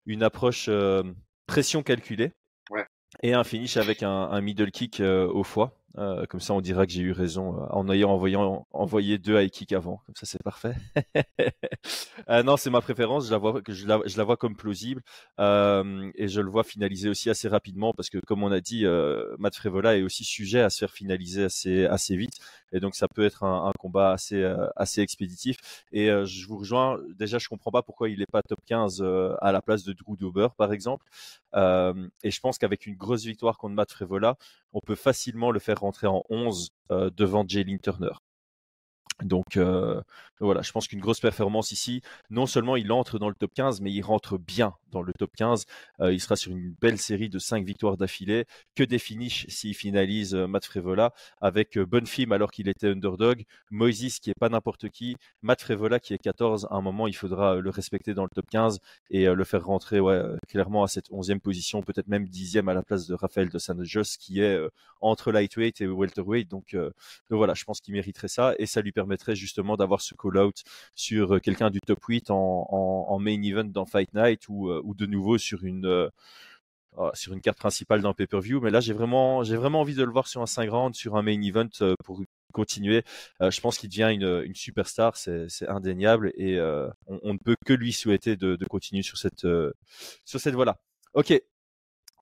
une approche pression calculée et un finish avec un, middle kick au foie. Euh, comme ça, on dira que j'ai eu raison euh, en ayant envoyé deux high kicks avant. Comme ça, c'est parfait. [laughs] euh, non, c'est ma préférence. Je la vois, je la, vois comme plausible et je le vois finaliser aussi assez rapidement parce que, comme on a dit, Matt Frevola est aussi sujet à se faire finaliser assez, vite et donc ça peut être un, combat assez, assez expéditif. Et je vous rejoins. Déjà, je comprends pas pourquoi il n'est pas top 15 à la place de Drew Dober, par exemple. et je pense qu'avec une grosse victoire contre Matt Frevola, on peut facilement le faire rentrer en 11 euh, devant Jalen Turner. Donc euh, voilà, je pense qu'une grosse performance ici. Non seulement il entre dans le top 15, mais il rentre bien dans le top 15. Euh, il sera sur une belle série de 5 victoires d'affilée, que des finishes s'il finalise euh, Matt Frevola, avec euh, Bonfim alors qu'il était underdog, Moises qui est pas n'importe qui, Matt Frevola qui est 14. À un moment, il faudra le respecter dans le top 15 et le faire rentrer clairement à cette 11e position, peut-être même 10e à la place de Raphaël de San Jos qui est entre lightweight et welterweight. Donc, voilà, je pense qu'il mériterait ça et ça lui permettrait justement d'avoir ce call-out sur quelqu'un du top 8 en, en, en, main event dans Fight Night ou ou de nouveau sur une euh, ah, sur une carte principale d'un pay-per-view. Mais là, j'ai vraiment, j'ai vraiment envie de le voir sur un 5 rounds, sur un main event euh, pour continuer. Euh, je pense qu'il devient une, une superstar, c'est, indéniable et on, ne peut que lui souhaiter de, de continuer sur cette, sur cette voie-là. Ok,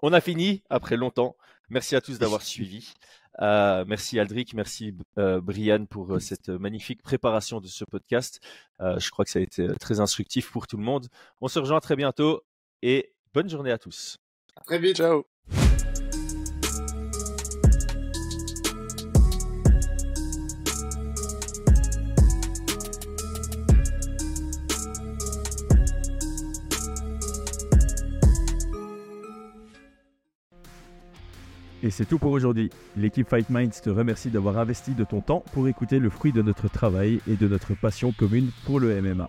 on a fini après longtemps. Merci à tous d'avoir [laughs] suivi. Euh, merci Aldric, merci euh, Brian pour euh, cette magnifique préparation de ce podcast. je crois que ça a été très instructif pour tout le monde. On se rejoint très bientôt et bonne journée à tous. À très vite. Ciao. Et c'est tout pour aujourd'hui. L'équipe Fight Minds te remercie d'avoir investi de ton temps pour écouter le fruit de notre travail et de notre passion commune pour le MMA.